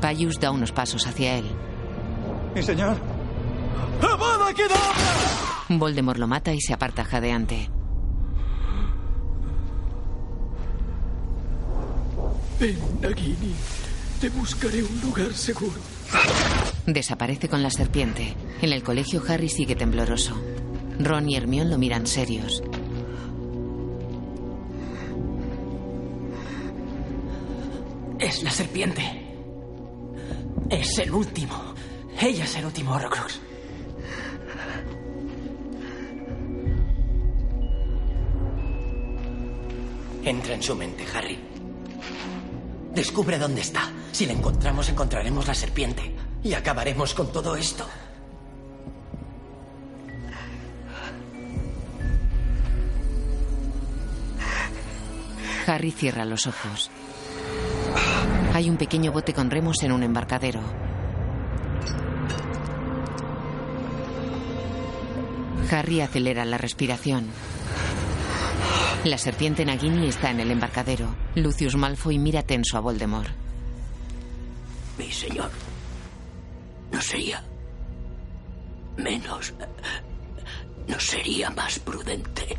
Payus da unos pasos hacia él. Mi señor. ¡Avada Kedavra! Voldemort lo mata y se aparta jadeante. Ven, Nagini. Te buscaré un lugar seguro. Desaparece con la serpiente. En el colegio Harry sigue tembloroso. Ron y Hermione lo miran serios. Es la serpiente. Es el último. Ella es el último Horrocrux. Entra en su mente, Harry. Descubre dónde está. Si la encontramos, encontraremos la serpiente. Y acabaremos con todo esto. Harry cierra los ojos. Hay un pequeño bote con remos en un embarcadero. Harry acelera la respiración. La serpiente Nagini está en el embarcadero. Lucius Malfoy mira tenso a Voldemort. Mi señor, ¿no sería menos... ¿No sería más prudente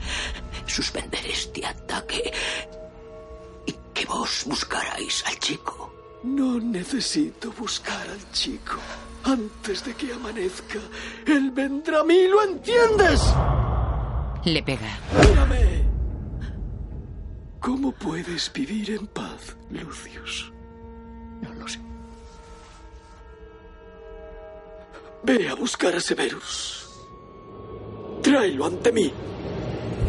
suspender este ataque y que vos buscarais al chico? No necesito buscar al chico. Antes de que amanezca, él vendrá a mí, ¿lo entiendes? Le pega. Mírame. ¿Cómo puedes vivir en paz, Lucius? No lo sé. Ve a buscar a Severus. Tráelo ante mí.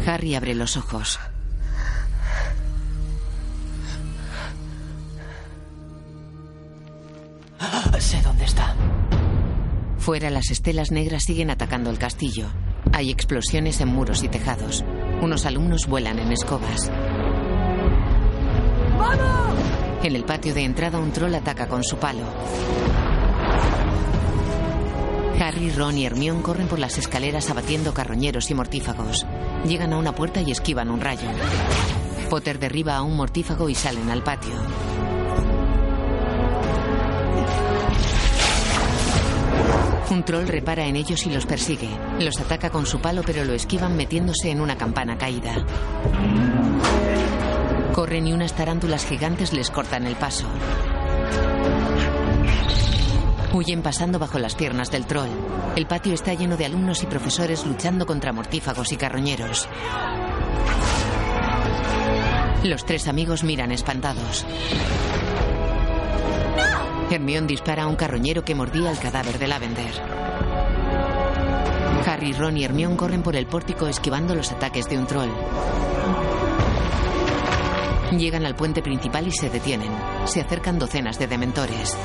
Harry abre los ojos. Ah, sé dónde está. Fuera las estelas negras siguen atacando el castillo. Hay explosiones en muros y tejados. Unos alumnos vuelan en escobas. En el patio de entrada un troll ataca con su palo. Harry, Ron y Hermione corren por las escaleras abatiendo carroñeros y mortífagos. Llegan a una puerta y esquivan un rayo. Potter derriba a un mortífago y salen al patio. Un troll repara en ellos y los persigue. Los ataca con su palo pero lo esquivan metiéndose en una campana caída. Corren y unas tarántulas gigantes les cortan el paso. Huyen pasando bajo las piernas del troll. El patio está lleno de alumnos y profesores luchando contra mortífagos y carroñeros. Los tres amigos miran espantados. Hermione dispara a un carroñero que mordía el cadáver de Lavender. Harry, Ron y Hermione corren por el pórtico esquivando los ataques de un troll. Llegan al puente principal y se detienen. Se acercan docenas de dementores.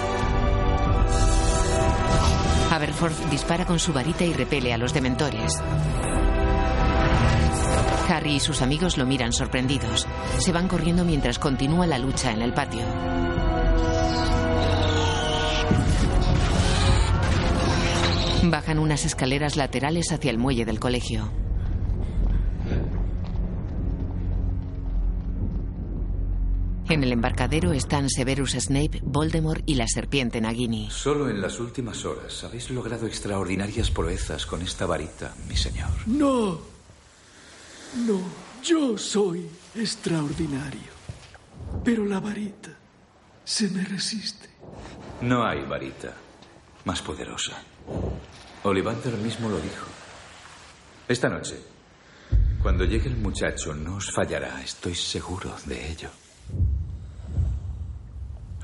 Aberforth dispara con su varita y repele a los dementores. Harry y sus amigos lo miran sorprendidos. Se van corriendo mientras continúa la lucha en el patio. Bajan unas escaleras laterales hacia el muelle del colegio. En el embarcadero están Severus Snape, Voldemort y la serpiente Nagini. Solo en las últimas horas habéis logrado extraordinarias proezas con esta varita, mi señor. No. No, yo soy extraordinario. Pero la varita se me resiste. No hay varita más poderosa. Olivander mismo lo dijo. Esta noche, cuando llegue el muchacho, no os fallará, estoy seguro de ello.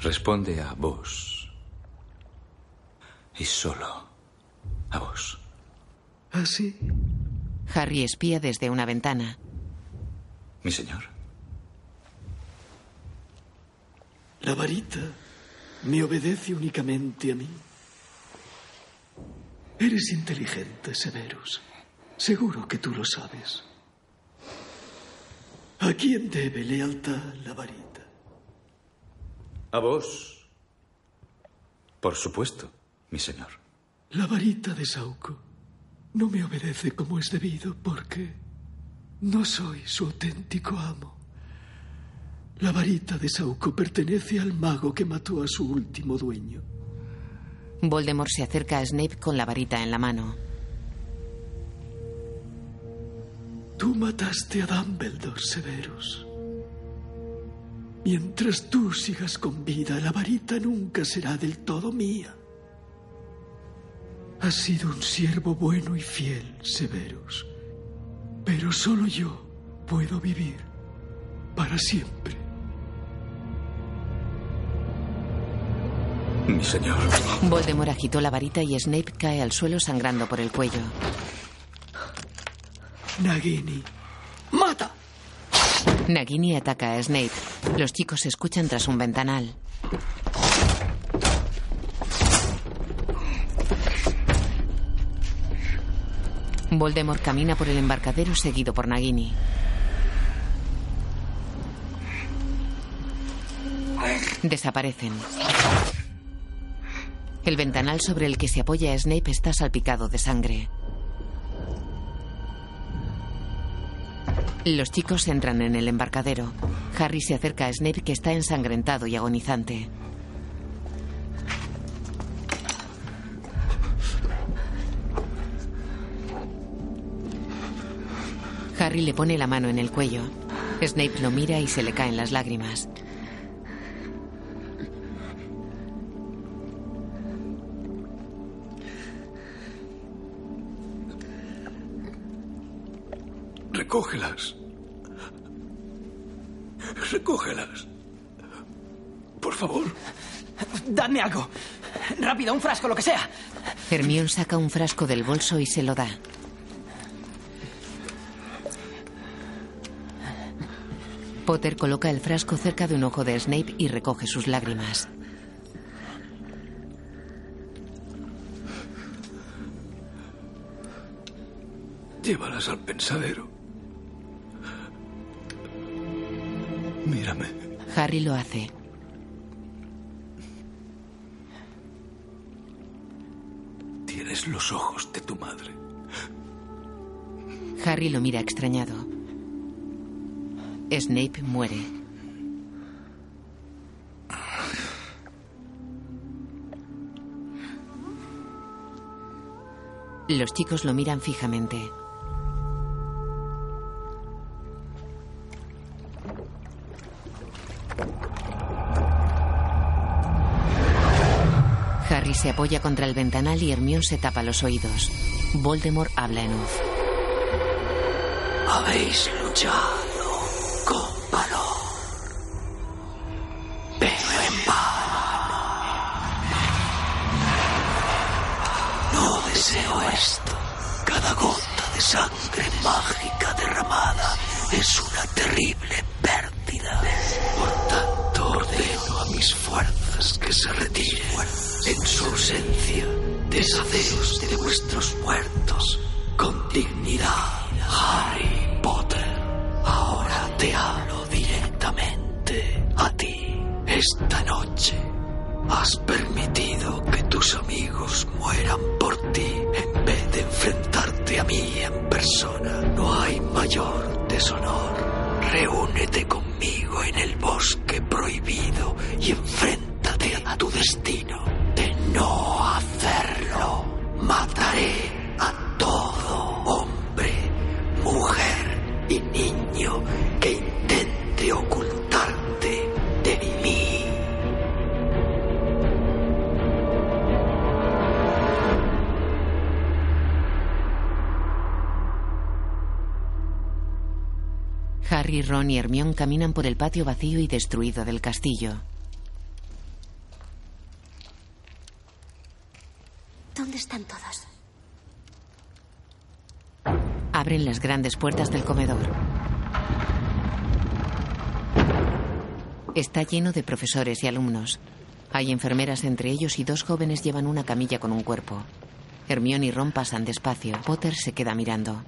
Responde a vos. Y solo a vos. ¿Así? Harry espía desde una ventana. Mi señor. La varita me obedece únicamente a mí. Eres inteligente, Severus. Seguro que tú lo sabes. ¿A quién debe lealtad la varita? A vos. Por supuesto, mi señor. La varita de Sauco no me obedece como es debido porque no soy su auténtico amo. La varita de Sauco pertenece al mago que mató a su último dueño. Voldemort se acerca a Snape con la varita en la mano. Tú mataste a Dumbledore, Severus. Mientras tú sigas con vida, la varita nunca será del todo mía. Has sido un siervo bueno y fiel, Severus. Pero solo yo puedo vivir para siempre. Mi señor. Voldemort agitó la varita y Snape cae al suelo sangrando por el cuello. Nagini. Nagini ataca a Snape. Los chicos se escuchan tras un ventanal. Voldemort camina por el embarcadero seguido por Nagini. Desaparecen. El ventanal sobre el que se apoya Snape está salpicado de sangre. Los chicos entran en el embarcadero. Harry se acerca a Snape que está ensangrentado y agonizante. Harry le pone la mano en el cuello. Snape lo mira y se le caen las lágrimas. Recógelas. Recógelas. Por favor. Dadme algo. Rápido, un frasco, lo que sea. Hermione saca un frasco del bolso y se lo da. Potter coloca el frasco cerca de un ojo de Snape y recoge sus lágrimas. Llévalas al pensadero. Mírame. Harry lo hace. Tienes los ojos de tu madre. Harry lo mira extrañado. Snape muere. Los chicos lo miran fijamente. Se apoya contra el ventanal y Hermione se tapa los oídos. Voldemort habla en off. Habéis luchado deshaceos de vuestros muertos Caminan por el patio vacío y destruido del castillo. ¿Dónde están todos? Abren las grandes puertas del comedor. Está lleno de profesores y alumnos. Hay enfermeras entre ellos y dos jóvenes llevan una camilla con un cuerpo. Hermione y Ron pasan despacio. Potter se queda mirando.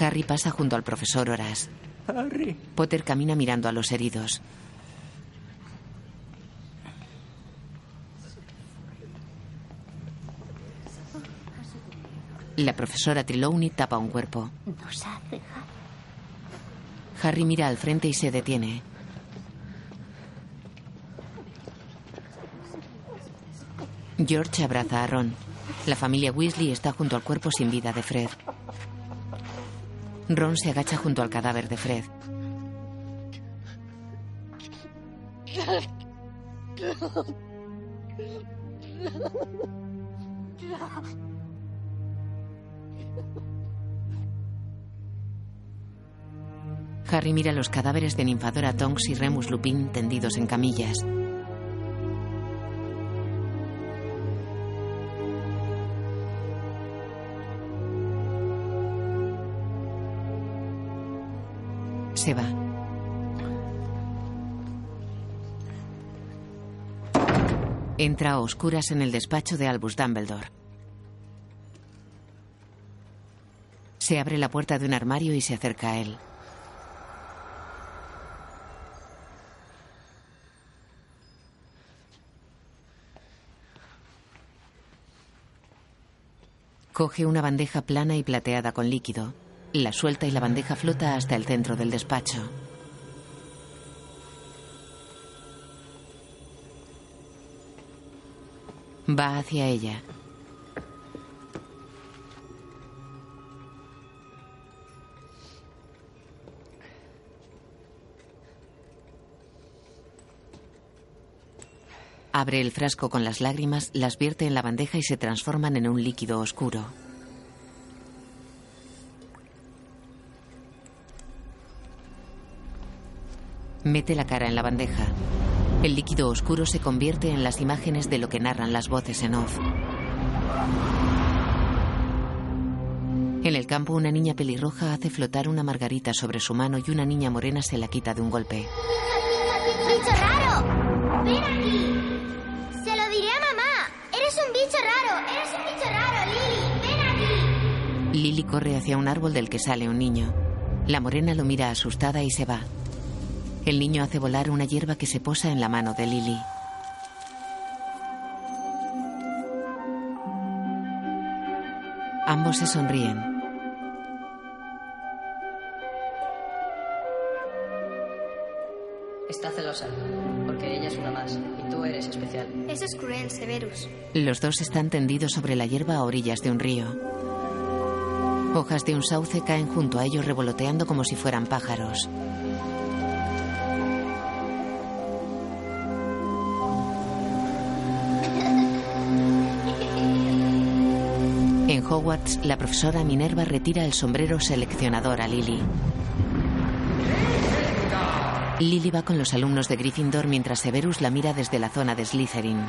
Harry pasa junto al profesor Horas. Harry. Potter camina mirando a los heridos. La profesora Trelawney tapa un cuerpo. Nos Harry mira al frente y se detiene. George abraza a Ron. La familia Weasley está junto al cuerpo sin vida de Fred. Ron se agacha junto al cadáver de Fred. Harry mira los cadáveres de Ninfadora Tonks y Remus Lupin tendidos en camillas. Entra a oscuras en el despacho de Albus Dumbledore. Se abre la puerta de un armario y se acerca a él. Coge una bandeja plana y plateada con líquido. La suelta y la bandeja flota hasta el centro del despacho. Va hacia ella. Abre el frasco con las lágrimas, las vierte en la bandeja y se transforman en un líquido oscuro. Mete la cara en la bandeja. El líquido oscuro se convierte en las imágenes de lo que narran las voces en off. En el campo, una niña pelirroja hace flotar una margarita sobre su mano y una niña morena se la quita de un golpe. ¡Bicho raro! ¡Ven aquí! Se lo diré a mamá. Eres un bicho raro. Eres un bicho raro, Lily. Ven aquí. Lily corre hacia un árbol del que sale un niño. La morena lo mira asustada y se va. El niño hace volar una hierba que se posa en la mano de Lily. Ambos se sonríen. Está celosa, porque ella es una más y tú eres especial. Eso es cruel, Severus. Los dos están tendidos sobre la hierba a orillas de un río. Hojas de un sauce caen junto a ellos revoloteando como si fueran pájaros. La profesora Minerva retira el sombrero seleccionador a Lily. Lily va con los alumnos de Gryffindor mientras Severus la mira desde la zona de Slytherin.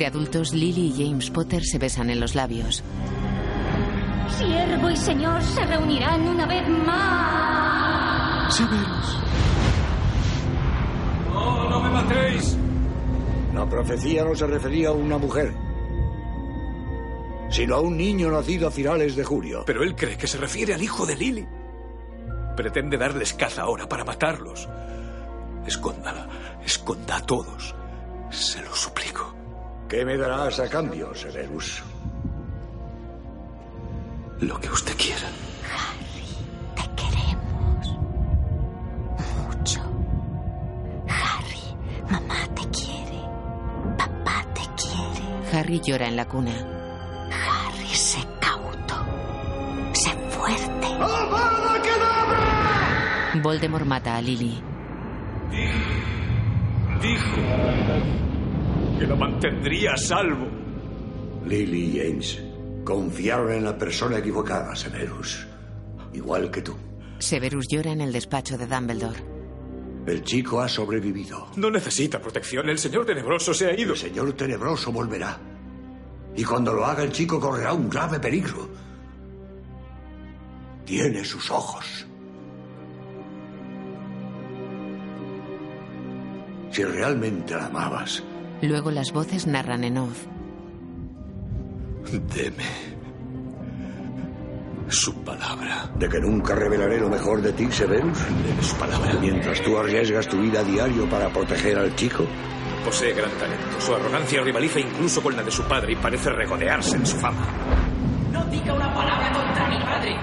De adultos, Lily y James Potter se besan en los labios. Siervo y señor se reunirán una vez más. Severus. profecía no se refería a una mujer, sino a un niño nacido a finales de julio. Pero él cree que se refiere al hijo de Lily. Pretende darles caza ahora para matarlos. Escóndala, esconda a todos. Se lo suplico. ¿Qué me darás a cambio, Severus? Lo que usted quiera. Te queremos. Mucho. Harry, mamá te quiere. Papá te quiere. Harry llora en la cuna. Harry, sé cauto. Sé fuerte. Voldemort mata a Lily. Dijo que lo mantendría a salvo. Lily y James confiaron en la persona equivocada, Severus. Igual que tú. Severus llora en el despacho de Dumbledore. El chico ha sobrevivido. No necesita protección. El señor tenebroso se ha ido. El señor tenebroso volverá. Y cuando lo haga el chico correrá un grave peligro. Tiene sus ojos. Si realmente la amabas, Luego las voces narran en off. Deme su palabra. de que nunca revelaré lo mejor de ti, Severus. Deme su palabra. Mientras tú arriesgas tu vida a diario para proteger al chico. Posee gran talento. Su arrogancia rivaliza incluso con la de su padre y parece regodearse en su fama. No diga una palabra contra mi padre.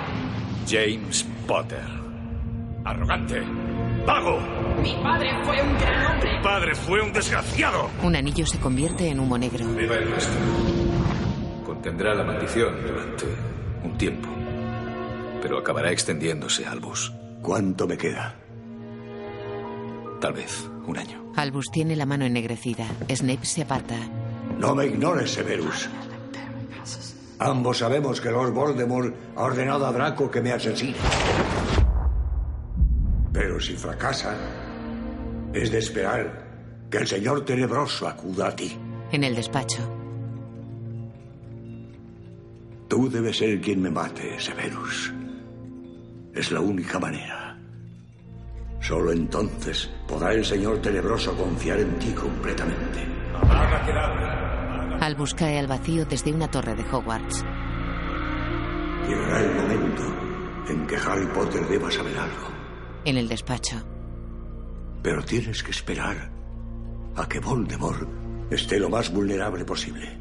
James Potter. Arrogante. Vago. Mi padre fue un gran hombre. Mi padre fue un desgraciado. Un anillo se convierte en humo negro. Viva el maestro. Contendrá la maldición durante un tiempo. Pero acabará extendiéndose, Albus. ¿Cuánto me queda? Tal vez un año. Albus tiene la mano ennegrecida. Snape se aparta. No me ignores, Severus. Ambos sabemos que Lord Voldemort ha ordenado a Draco que me asesine. Pero si fracasa, es de esperar que el señor tenebroso acuda a ti. En el despacho. Tú debes ser quien me mate, Severus. Es la única manera. Solo entonces podrá el señor tenebroso confiar en ti completamente. Albus cae al vacío desde una torre de Hogwarts. Llegará el momento en que Harry Potter deba saber algo. En el despacho. Pero tienes que esperar a que Voldemort esté lo más vulnerable posible.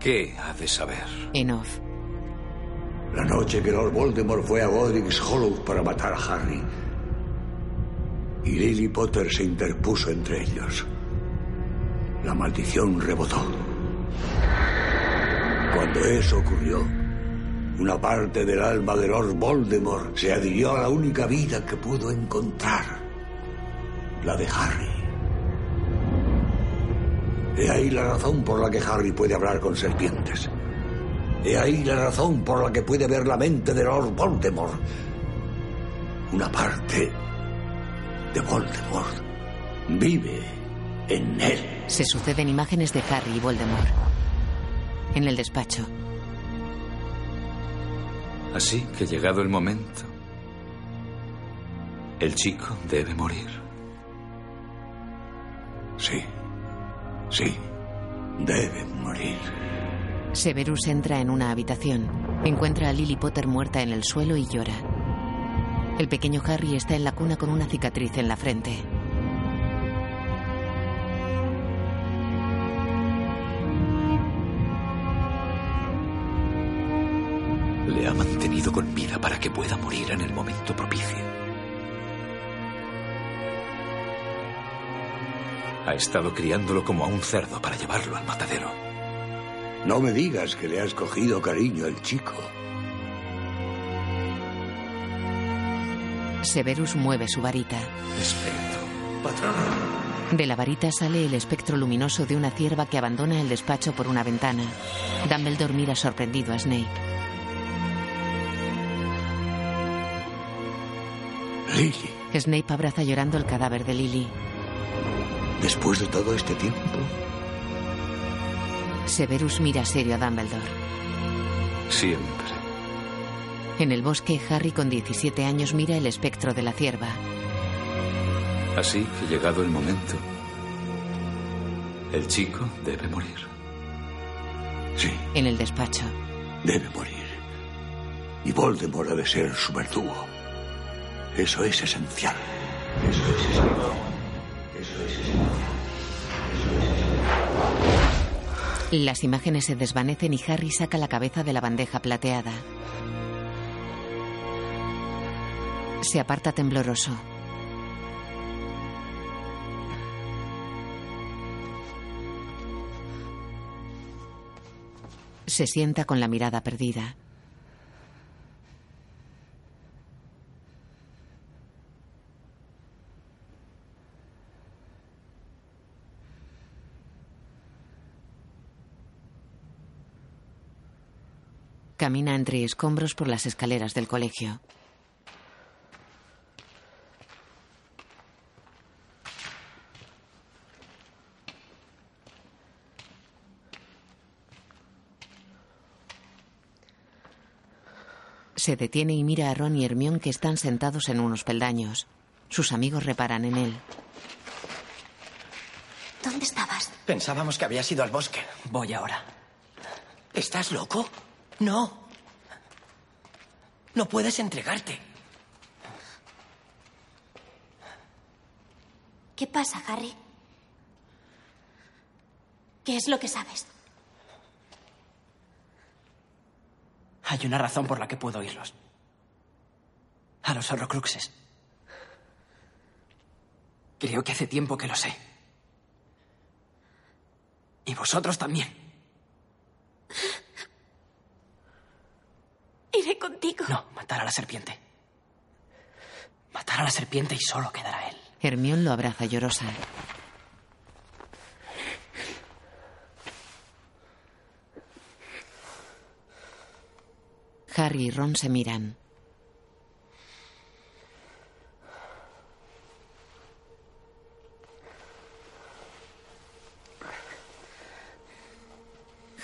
¿Qué ha de saber? En off. La noche que Lord Voldemort fue a Godric's Hollow para matar a Harry. Y Lily Potter se interpuso entre ellos. La maldición rebotó. Cuando eso ocurrió, una parte del alma de Lord Voldemort se adhirió a la única vida que pudo encontrar, la de Harry. He ahí la razón por la que Harry puede hablar con serpientes. He ahí la razón por la que puede ver la mente de Lord Voldemort. Una parte de Voldemort vive en él. Se suceden imágenes de Harry y Voldemort. En el despacho. Así que llegado el momento, el chico debe morir. Sí, sí, debe morir. Severus entra en una habitación. Encuentra a Lily Potter muerta en el suelo y llora. El pequeño Harry está en la cuna con una cicatriz en la frente. Para que pueda morir en el momento propicio. Ha estado criándolo como a un cerdo para llevarlo al matadero. No me digas que le has cogido cariño al chico. Severus mueve su varita. Espectro. Patrón. De la varita sale el espectro luminoso de una cierva que abandona el despacho por una ventana. Dumbledore mira sorprendido a Snape. Lily, Snape abraza llorando el cadáver de Lily. después de todo este tiempo, Severus mira serio a Dumbledore. Siempre. En el bosque, Harry con 17 años mira el espectro de la cierva. Así que llegado el momento, ¿El chico debe morir? Sí, En el despacho, debe morir. Y Voldemort debe ser su verdugo. Eso es esencial. Eso es esencial. Eso es esencial. las imágenes se desvanecen y Harry saca la cabeza de la bandeja plateada. Se aparta tembloroso. Se sienta con la mirada perdida. Camina entre escombros por las escaleras del colegio. Se detiene y mira a Ron y Hermione que están sentados en unos peldaños. Sus amigos reparan en él. ¿Dónde estabas? Pensábamos que habías ido al bosque. Voy ahora. ¿Estás loco? No. No puedes entregarte. ¿Qué pasa, Harry? ¿Qué es lo que sabes? Hay una razón por la que puedo oírlos. A los horrocruxes. Creo que hace tiempo que lo sé. Y vosotros también. Iré contigo. No, matar a la serpiente. Matar a la serpiente y solo quedará él. Hermione lo abraza llorosa. Harry y Ron se miran.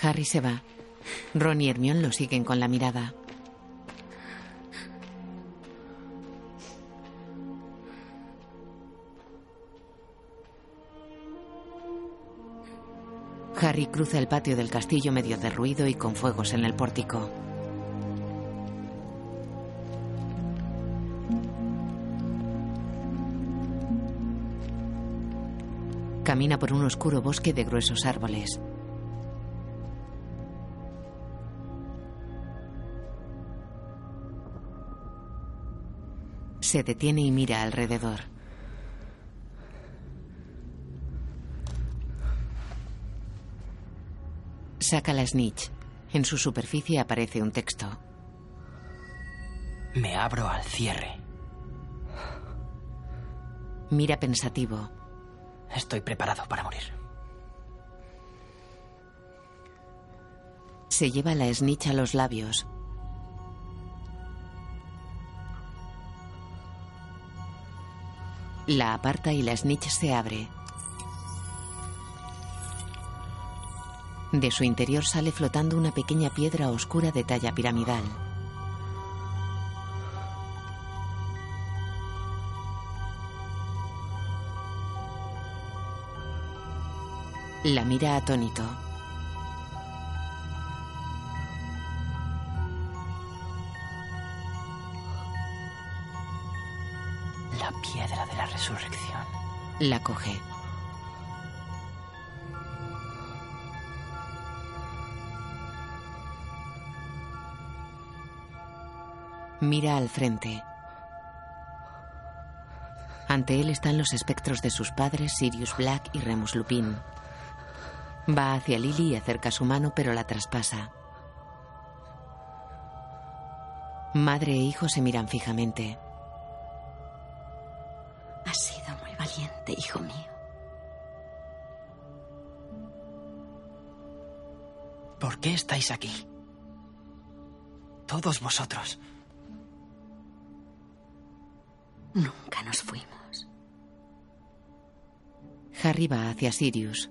Harry se va. Ron y Hermione lo siguen con la mirada. Harry cruza el patio del castillo medio derruido y con fuegos en el pórtico. Camina por un oscuro bosque de gruesos árboles. Se detiene y mira alrededor. Saca la snitch. En su superficie aparece un texto. Me abro al cierre. Mira pensativo. Estoy preparado para morir. Se lleva la snitch a los labios. La aparta y la snitch se abre. De su interior sale flotando una pequeña piedra oscura de talla piramidal. La mira atónito. La piedra de la resurrección. La coge. Mira al frente. Ante él están los espectros de sus padres, Sirius Black y Remus Lupin. Va hacia Lily y acerca su mano, pero la traspasa. Madre e hijo se miran fijamente. Has sido muy valiente, hijo mío. ¿Por qué estáis aquí? Todos vosotros. Nunca nos fuimos. Harry va hacia Sirius.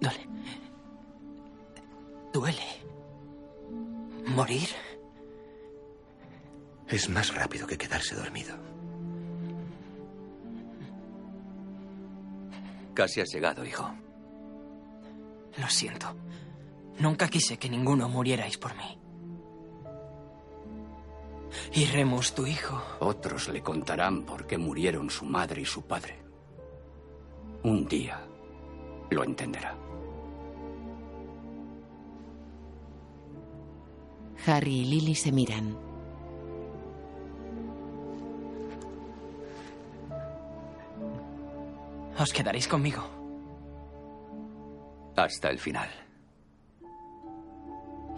Duele. Duele. ¿Morir? Es más rápido que quedarse dormido. Casi has llegado, hijo. Lo siento. Nunca quise que ninguno murierais por mí. Y Remus, tu hijo. Otros le contarán por qué murieron su madre y su padre. Un día lo entenderá. Harry y Lily se miran. Os quedaréis conmigo. Hasta el final.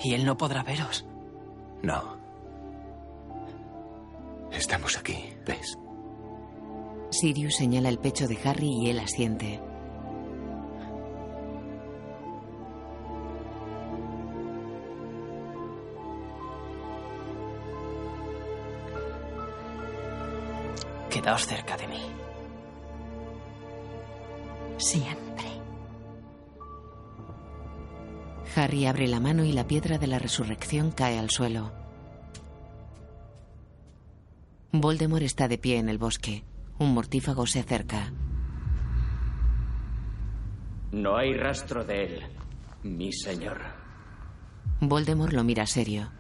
Y él no podrá veros. No. Estamos aquí, ¿ves? Sirius señala el pecho de Harry y él asiente. Quedaos cerca de mí. Siempre. Harry abre la mano y la piedra de la resurrección cae al suelo. Voldemort está de pie en el bosque. Un mortífago se acerca. No hay rastro de él, mi señor. Voldemort lo mira serio.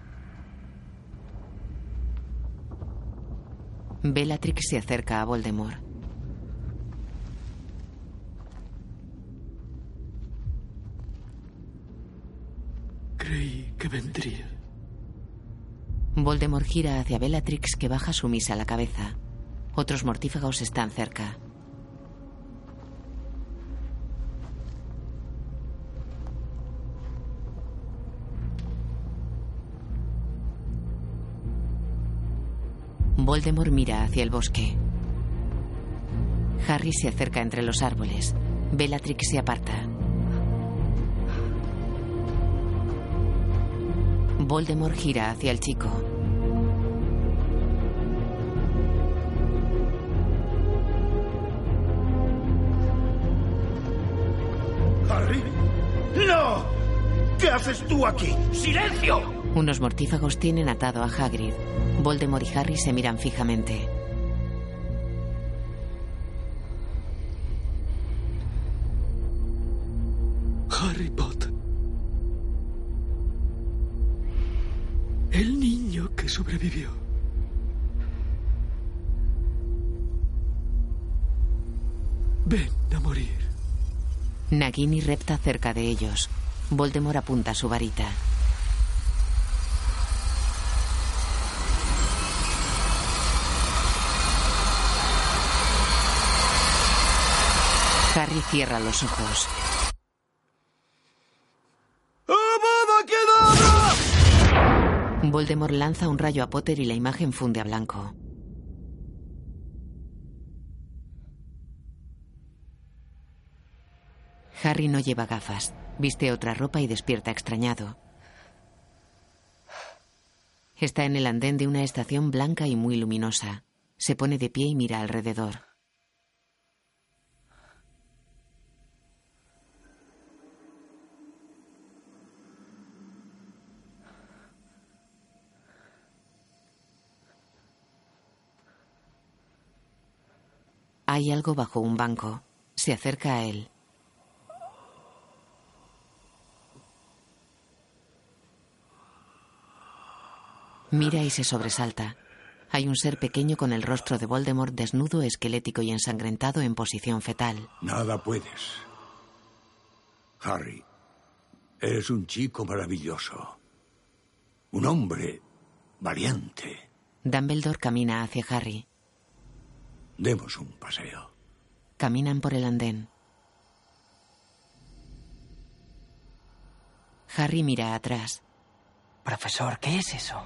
Bellatrix se acerca a Voldemort. Creí que vendría. Voldemort gira hacia Bellatrix que baja sumisa la cabeza. Otros mortífagos están cerca. Voldemort mira hacia el bosque. Harry se acerca entre los árboles. Bellatrix se aparta. Voldemort gira hacia el chico. ¿Harry? ¡No! ¿Qué haces tú aquí? ¡Silencio! Unos mortífagos tienen atado a Hagrid. Voldemort y Harry se miran fijamente. Sobrevivió. Ven a morir. Nagini repta cerca de ellos. Voldemort apunta su varita. Harry cierra los ojos. Voldemort lanza un rayo a Potter y la imagen funde a blanco. Harry no lleva gafas. Viste otra ropa y despierta extrañado. Está en el andén de una estación blanca y muy luminosa. Se pone de pie y mira alrededor. Hay algo bajo un banco. Se acerca a él. Mira y se sobresalta. Hay un ser pequeño con el rostro de Voldemort desnudo, esquelético y ensangrentado en posición fetal. Nada puedes. Harry, eres un chico maravilloso. Un hombre valiente. Dumbledore camina hacia Harry. Demos un paseo. Caminan por el andén. Harry mira atrás. Profesor, ¿qué es eso?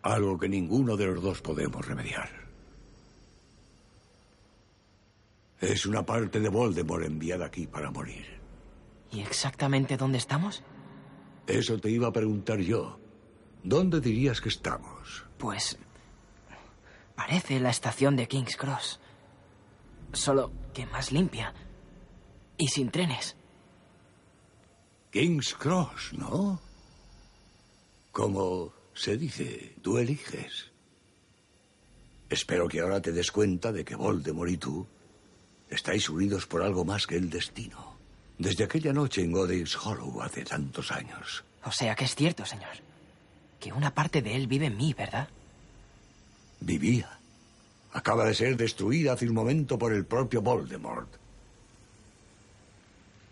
Algo que ninguno de los dos podemos remediar. Es una parte de Voldemort enviada aquí para morir. ¿Y exactamente dónde estamos? Eso te iba a preguntar yo. ¿Dónde dirías que estamos? Pues parece la estación de King's Cross. Solo que más limpia. Y sin trenes. King's Cross, ¿no? Como se dice, tú eliges. Espero que ahora te des cuenta de que Voldemort y tú estáis unidos por algo más que el destino. Desde aquella noche en Godric's Hollow hace tantos años. O sea que es cierto, señor. Que una parte de él vive en mí, ¿verdad? Vivía. Acaba de ser destruida hace un momento por el propio Voldemort.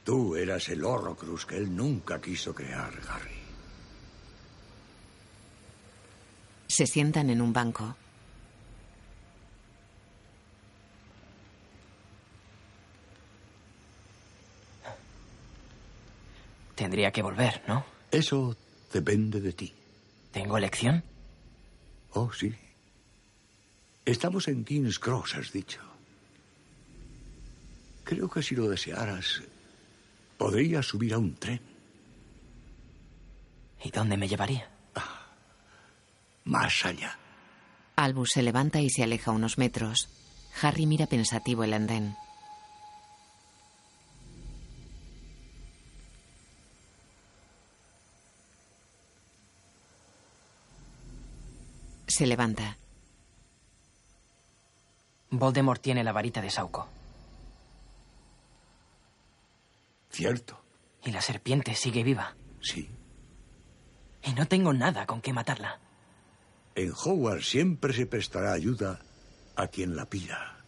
Tú eras el Horrocrux que él nunca quiso crear, Harry. Se sientan en un banco. Tendría que volver, ¿no? Eso depende de ti. ¿Tengo elección? Oh, sí. Estamos en King's Cross, has dicho. Creo que si lo desearas, podrías subir a un tren. ¿Y dónde me llevaría? Más allá. Albus se levanta y se aleja unos metros. Harry mira pensativo el andén. Se levanta. Voldemort tiene la varita de Sauco. Cierto. Y la serpiente sigue viva. Sí. Y no tengo nada con qué matarla. En Hogwarts siempre se prestará ayuda a quien la pida.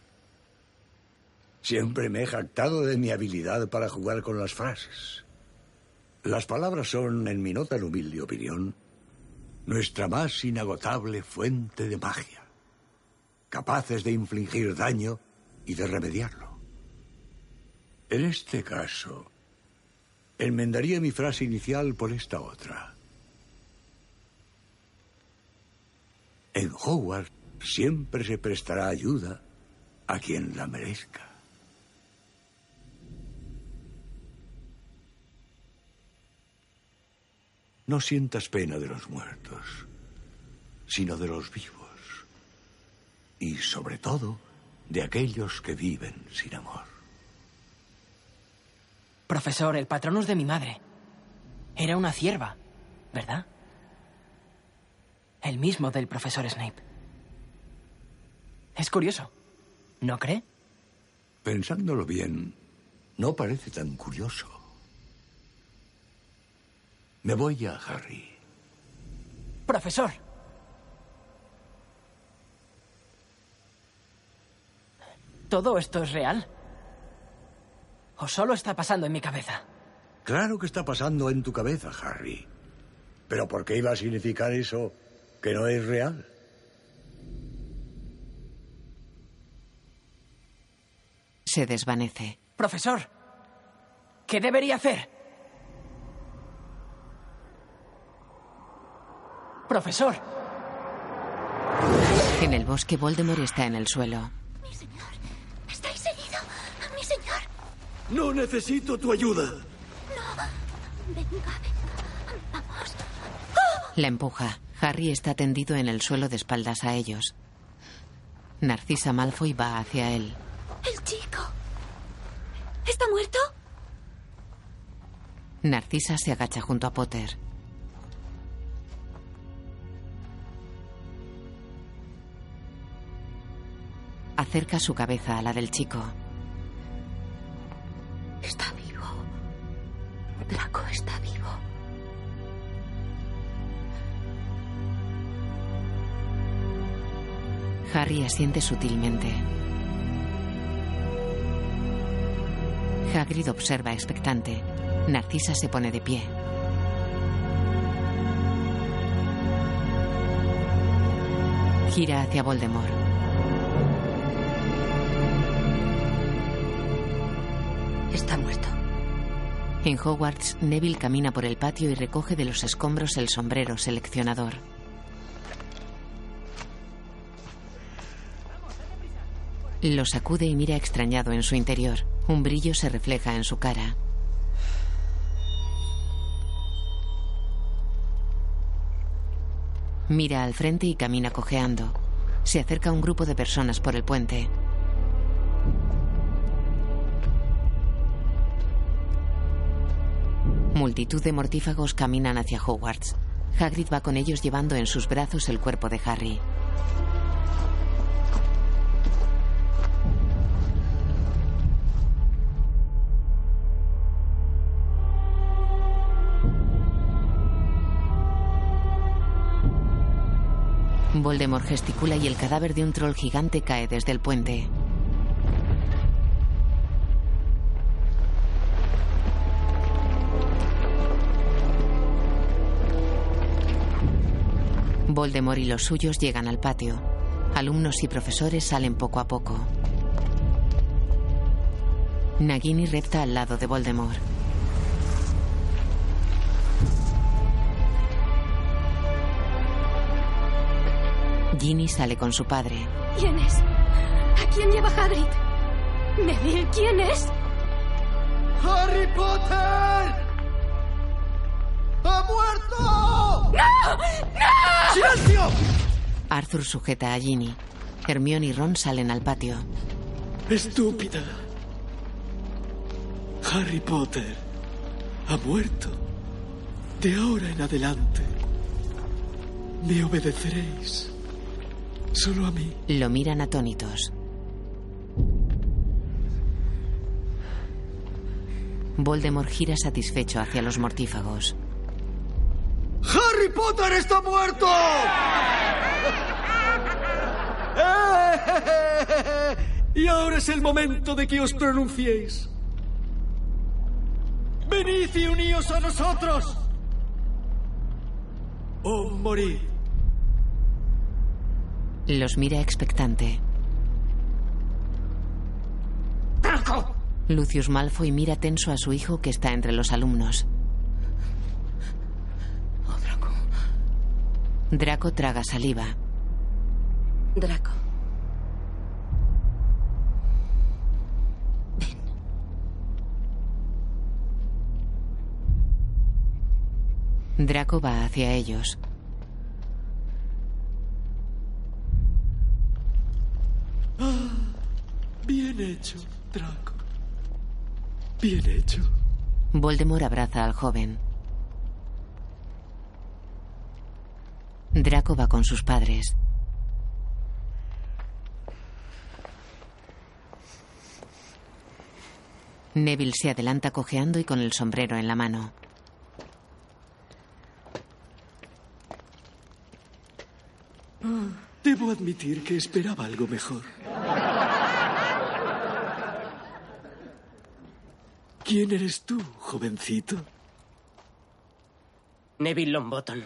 Siempre me he jactado de mi habilidad para jugar con las frases. Las palabras son, en mi no tan humilde opinión, nuestra más inagotable fuente de magia, capaces de infligir daño y de remediarlo. En este caso, enmendaría mi frase inicial por esta otra. En Hogwarts siempre se prestará ayuda a quien la merezca. No sientas pena de los muertos, sino de los vivos. Y sobre todo, de aquellos que viven sin amor. Profesor, el patronus de mi madre. Era una cierva, ¿verdad? El mismo del profesor Snape. Es curioso, ¿no cree? Pensándolo bien, no parece tan curioso. Me voy a Harry. Profesor. ¿Todo esto es real? ¿O solo está pasando en mi cabeza? Claro que está pasando en tu cabeza, Harry. Pero ¿por qué iba a significar eso que no es real? Se desvanece. Profesor, ¿qué debería hacer? Profesor. En el bosque, Voldemort está en el suelo. No necesito tu ayuda. No. Venga, venga. Vamos. La empuja. Harry está tendido en el suelo de espaldas a ellos. Narcisa Malfoy va hacia él. El chico. ¿Está muerto? Narcisa se agacha junto a Potter. Acerca su cabeza a la del chico. Está vivo. Draco está vivo. Harry asiente sutilmente. Hagrid observa expectante. Narcisa se pone de pie. Gira hacia Voldemort. Está muerto. En Hogwarts, Neville camina por el patio y recoge de los escombros el sombrero seleccionador. Lo sacude y mira extrañado en su interior. Un brillo se refleja en su cara. Mira al frente y camina cojeando. Se acerca un grupo de personas por el puente. Multitud de mortífagos caminan hacia Hogwarts. Hagrid va con ellos llevando en sus brazos el cuerpo de Harry. Voldemort gesticula y el cadáver de un troll gigante cae desde el puente. Voldemort y los suyos llegan al patio. Alumnos y profesores salen poco a poco. Nagini repta al lado de Voldemort. Ginny sale con su padre. ¿Quién es? ¿A quién lleva Hagrid? Neville, ¿quién es? ¡Harry Potter! ¡Ha muerto! ¡No! ¡No! ¡Silencio! Arthur sujeta a Ginny. Hermione y Ron salen al patio. Estúpida. Harry Potter ha muerto. De ahora en adelante, me obedeceréis. Solo a mí. Lo miran atónitos. Voldemort gira satisfecho hacia los mortífagos. ¡Harry Potter está muerto! [laughs] Y ahora es el momento de que os pronunciéis. ¡Venid y uníos a nosotros! O morir. Los mira expectante. ¡Draco! Lucius Malfoy mira tenso a su hijo que está entre los alumnos. Oh, Draco. Draco traga saliva. Draco. Draco va hacia ellos. Ah, bien hecho, Draco. Bien hecho. Voldemort abraza al joven. Draco va con sus padres. Neville se adelanta cojeando y con el sombrero en la mano. Debo admitir que esperaba algo mejor. ¿Quién eres tú, jovencito? Neville Longbottom.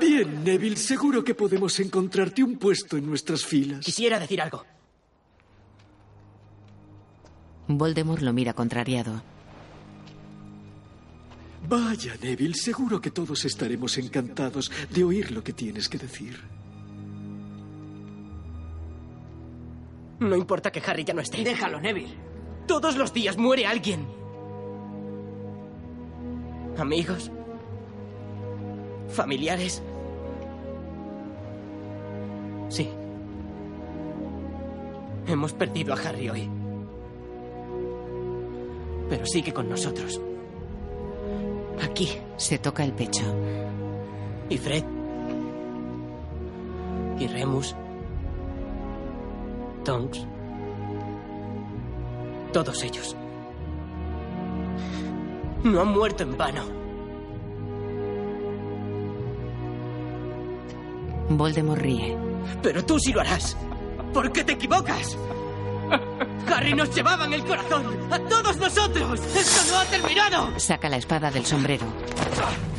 Bien, Neville, seguro que podemos encontrarte un puesto en nuestras filas. Quisiera decir algo. Voldemort lo mira contrariado. Vaya, Neville, seguro que todos estaremos encantados de oír lo que tienes que decir. No importa que Harry ya no esté. Déjalo, Neville. Todos los días muere alguien. Amigos. Familiares. Sí. Hemos perdido a Harry hoy. Pero sigue con nosotros. Aquí. Se toca el pecho. Y Fred. Y Remus. Tonks. Todos ellos. No han muerto en vano. Voldemort ríe. Pero tú sí lo harás. ¿Por qué te equivocas? Harry nos llevaba en el corazón. A todos nosotros. Esto no ha terminado. Saca la espada del sombrero.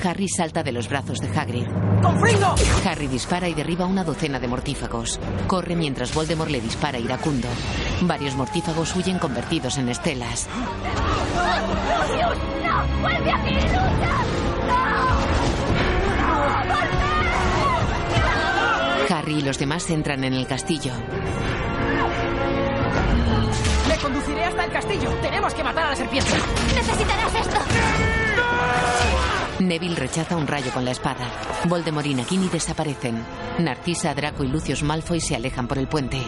Harry salta de los brazos de Hagrid. ¡Confringo! Harry dispara y derriba una docena de mortífagos. Corre mientras Voldemort le dispara iracundo. Varios mortífagos huyen convertidos en estelas. ¡Lucius! ¡No! ¡Vuelve aquí! ¡Lucha! Harry y los demás entran en el castillo. Le conduciré hasta el castillo. Tenemos que matar a la serpiente. ¡Necesitarás esto! Neville rechaza un rayo con la espada. Voldemort y Nagini desaparecen. Narcisa, Draco y Lucius Malfoy se alejan por el puente.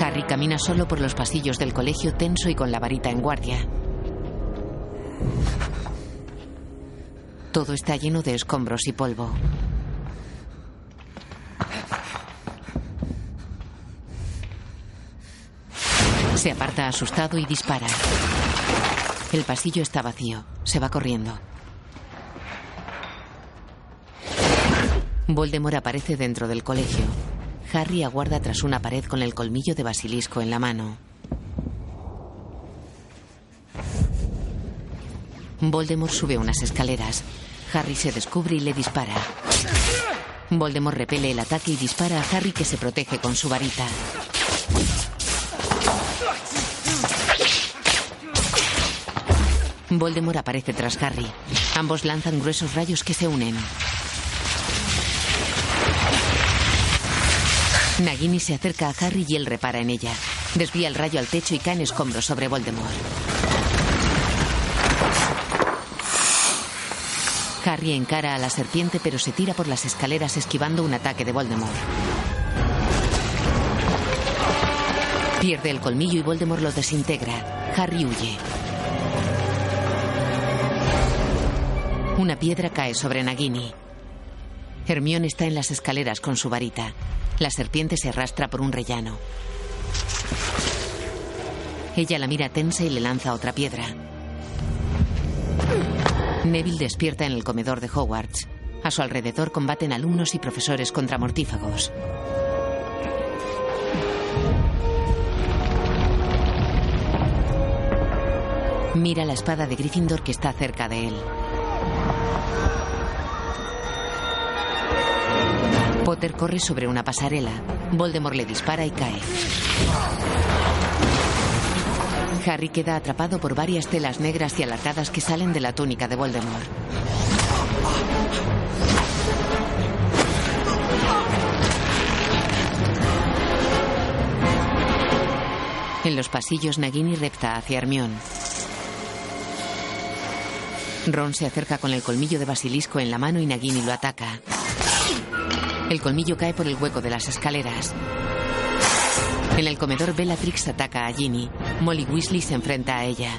Harry camina solo por los pasillos del colegio tenso y con la varita en guardia. Todo está lleno de escombros y polvo. Se aparta asustado y dispara. El pasillo está vacío. Se va corriendo. Voldemort aparece dentro del colegio. Harry aguarda tras una pared con el colmillo de basilisco en la mano. Voldemort sube unas escaleras. Harry se descubre y le dispara. Voldemort repele el ataque y dispara a Harry que se protege con su varita. Voldemort aparece tras Harry. Ambos lanzan gruesos rayos que se unen. Nagini se acerca a Harry y él repara en ella. Desvía el rayo al techo y cae en escombros sobre Voldemort. Harry encara a la serpiente pero se tira por las escaleras esquivando un ataque de Voldemort. Pierde el colmillo y Voldemort lo desintegra. Harry huye. Una piedra cae sobre Nagini. Hermione está en las escaleras con su varita. La serpiente se arrastra por un rellano. Ella la mira tensa y le lanza otra piedra. Neville despierta en el comedor de Hogwarts. A su alrededor combaten alumnos y profesores contra mortífagos. Mira la espada de Gryffindor que está cerca de él. Potter corre sobre una pasarela. Voldemort le dispara y cae. Harry queda atrapado por varias telas negras y alargadas que salen de la túnica de Voldemort. En los pasillos, Nagini repta hacia Hermione. Ron se acerca con el colmillo de basilisco en la mano y Nagini lo ataca. El colmillo cae por el hueco de las escaleras. En el comedor, Bellatrix ataca a Ginny. Molly Weasley se enfrenta a ella.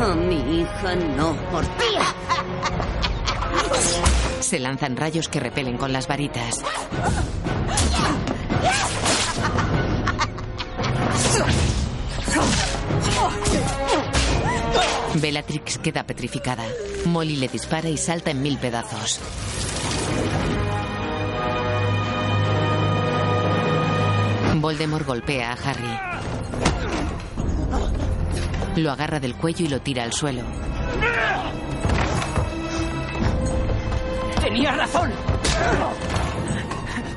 A mi hija no, Mortía. Se lanzan rayos que repelen con las varitas. Bellatrix queda petrificada. Molly le dispara y salta en mil pedazos. Voldemort golpea a Harry. Lo agarra del cuello y lo tira al suelo. Tenía razón.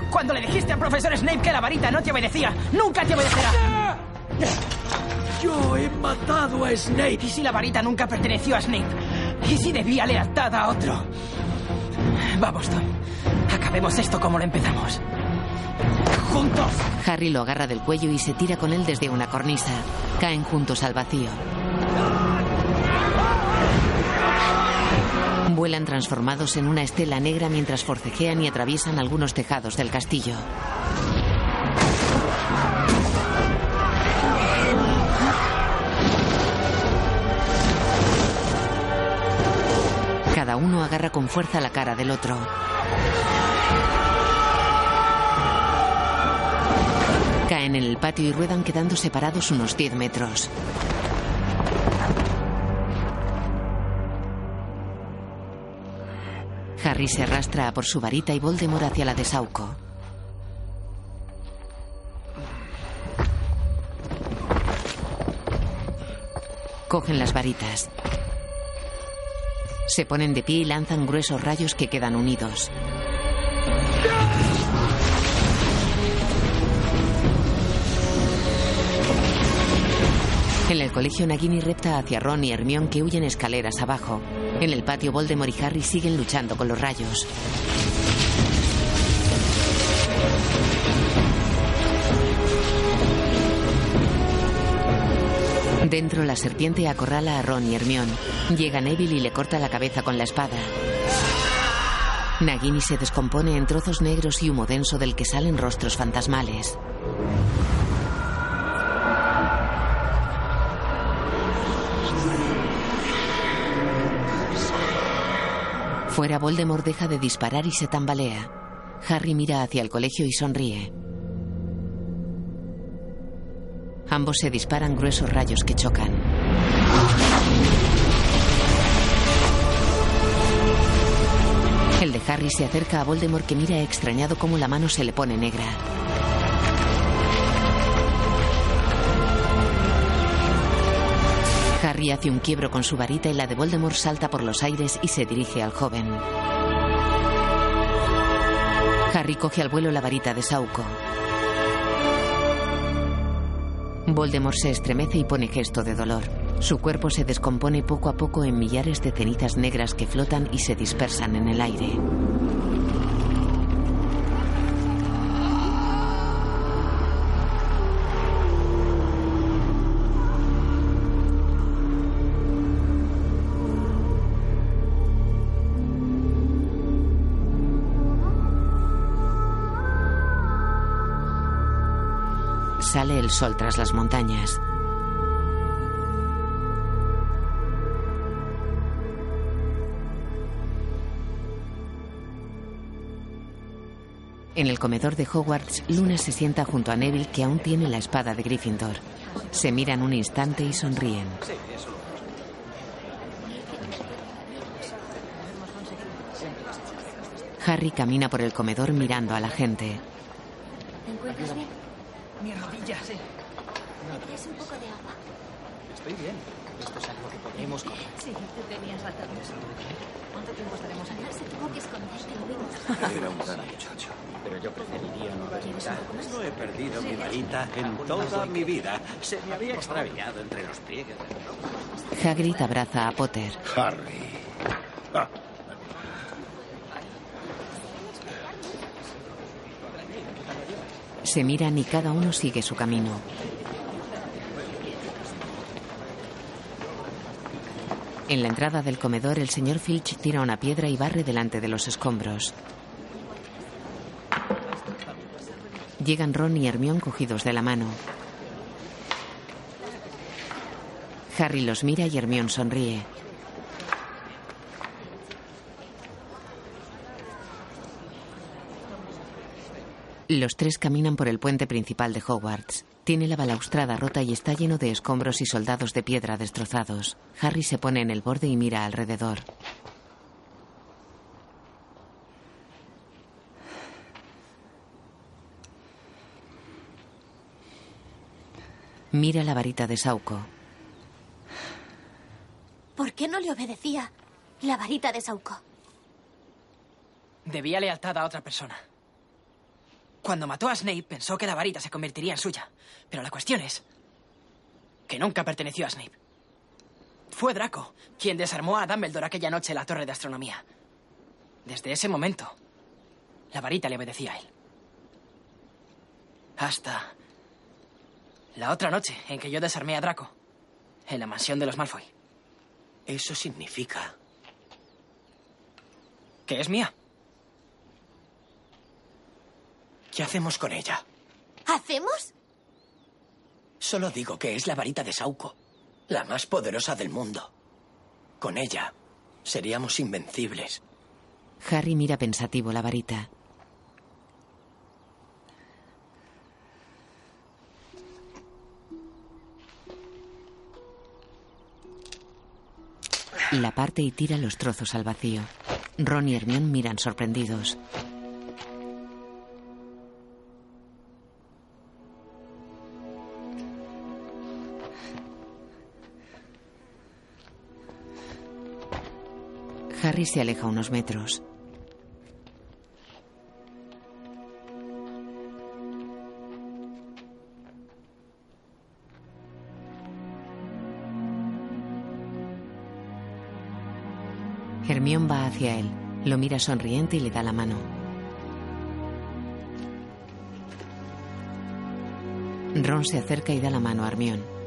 Cuando le dijiste al profesor Snape que la varita no te obedecía, nunca te obedecerá. Yo he matado a Snape. ¿Y si la varita nunca perteneció a Snape? ¿Y si debía lealtad a otro? Vamos, Tom. Acabemos esto como lo empezamos. Harry lo agarra del cuello y se tira con él desde una cornisa. Caen juntos al vacío. Vuelan transformados en una estela negra mientras forcejean y atraviesan algunos tejados del castillo. Cada uno agarra con fuerza la cara del otro. Caen en el patio y ruedan quedando separados unos 10 metros. Harry se arrastra por su varita y Voldemort hacia la de Sauco. Cogen las varitas. Se ponen de pie y lanzan gruesos rayos que quedan unidos. En el colegio Nagini repta hacia Ron y Hermione que huyen escaleras abajo. En el patio Voldemort Harry siguen luchando con los rayos. Dentro la serpiente acorrala a Ron y Hermione. Llega Neville y le corta la cabeza con la espada. Nagini se descompone en trozos negros y humo denso del que salen rostros fantasmales. Fuera Voldemort deja de disparar y se tambalea. Harry mira hacia el colegio y sonríe. Ambos se disparan gruesos rayos que chocan. El de Harry se acerca a Voldemort que mira extrañado cómo la mano se le pone negra. Harry hace un quiebro con su varita y la de Voldemort salta por los aires y se dirige al joven. Harry coge al vuelo la varita de Sauco. Voldemort se estremece y pone gesto de dolor. Su cuerpo se descompone poco a poco en millares de cenizas negras que flotan y se dispersan en el aire. Sale el sol tras las montañas. En el comedor de Hogwarts, Luna se sienta junto a Neville que aún tiene la espada de Gryffindor. Se miran un instante y sonríen. Harry camina por el comedor mirando a la gente. ¿Te encuentras bien? Mi rodilla, sí. ¿Quieres un poco de agua? Estoy bien. Esto es algo que podemos comer. Sí, tú tenías razón. ¿Cuánto tiempo estaremos aquí? Se tuvo que esconder, que lo vimos. Era un gran muchacho. Pero yo preferiría no reventar. No he perdido mi varita en toda mi vida. Se me había extraviado entre los pliegues Hagrid abraza a Potter. Harry. Ah, Se miran y cada uno sigue su camino. En la entrada del comedor, el señor Filch tira una piedra y barre delante de los escombros. Llegan Ron y Hermione cogidos de la mano. Harry los mira y Hermione sonríe. Los tres caminan por el puente principal de Hogwarts. Tiene la balaustrada rota y está lleno de escombros y soldados de piedra destrozados. Harry se pone en el borde y mira alrededor. Mira la varita de Sauco. ¿Por qué no le obedecía la varita de Sauco? Debía lealtad a otra persona. Cuando mató a Snape pensó que la varita se convertiría en suya. Pero la cuestión es que nunca perteneció a Snape. Fue Draco quien desarmó a Dumbledore aquella noche en la torre de astronomía. Desde ese momento, la varita le obedecía a él. Hasta la otra noche en que yo desarmé a Draco en la mansión de los Malfoy. Eso significa Que es mía. ¿Qué hacemos con ella? ¿Hacemos? Solo digo que es la varita de Sauco, la más poderosa del mundo. Con ella seríamos invencibles. Harry mira pensativo la varita. La parte y tira los trozos al vacío. Ron y Hermione miran sorprendidos. Harry se aleja unos metros. Hermione va hacia él, lo mira sonriente y le da la mano. Ron se acerca y da la mano a Hermione.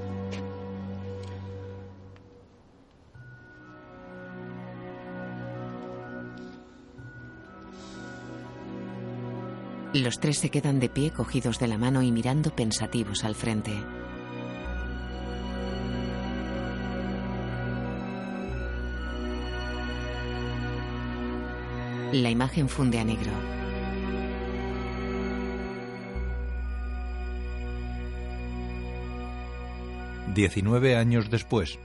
Los tres se quedan de pie cogidos de la mano y mirando pensativos al frente. La imagen funde a negro. 19 años después.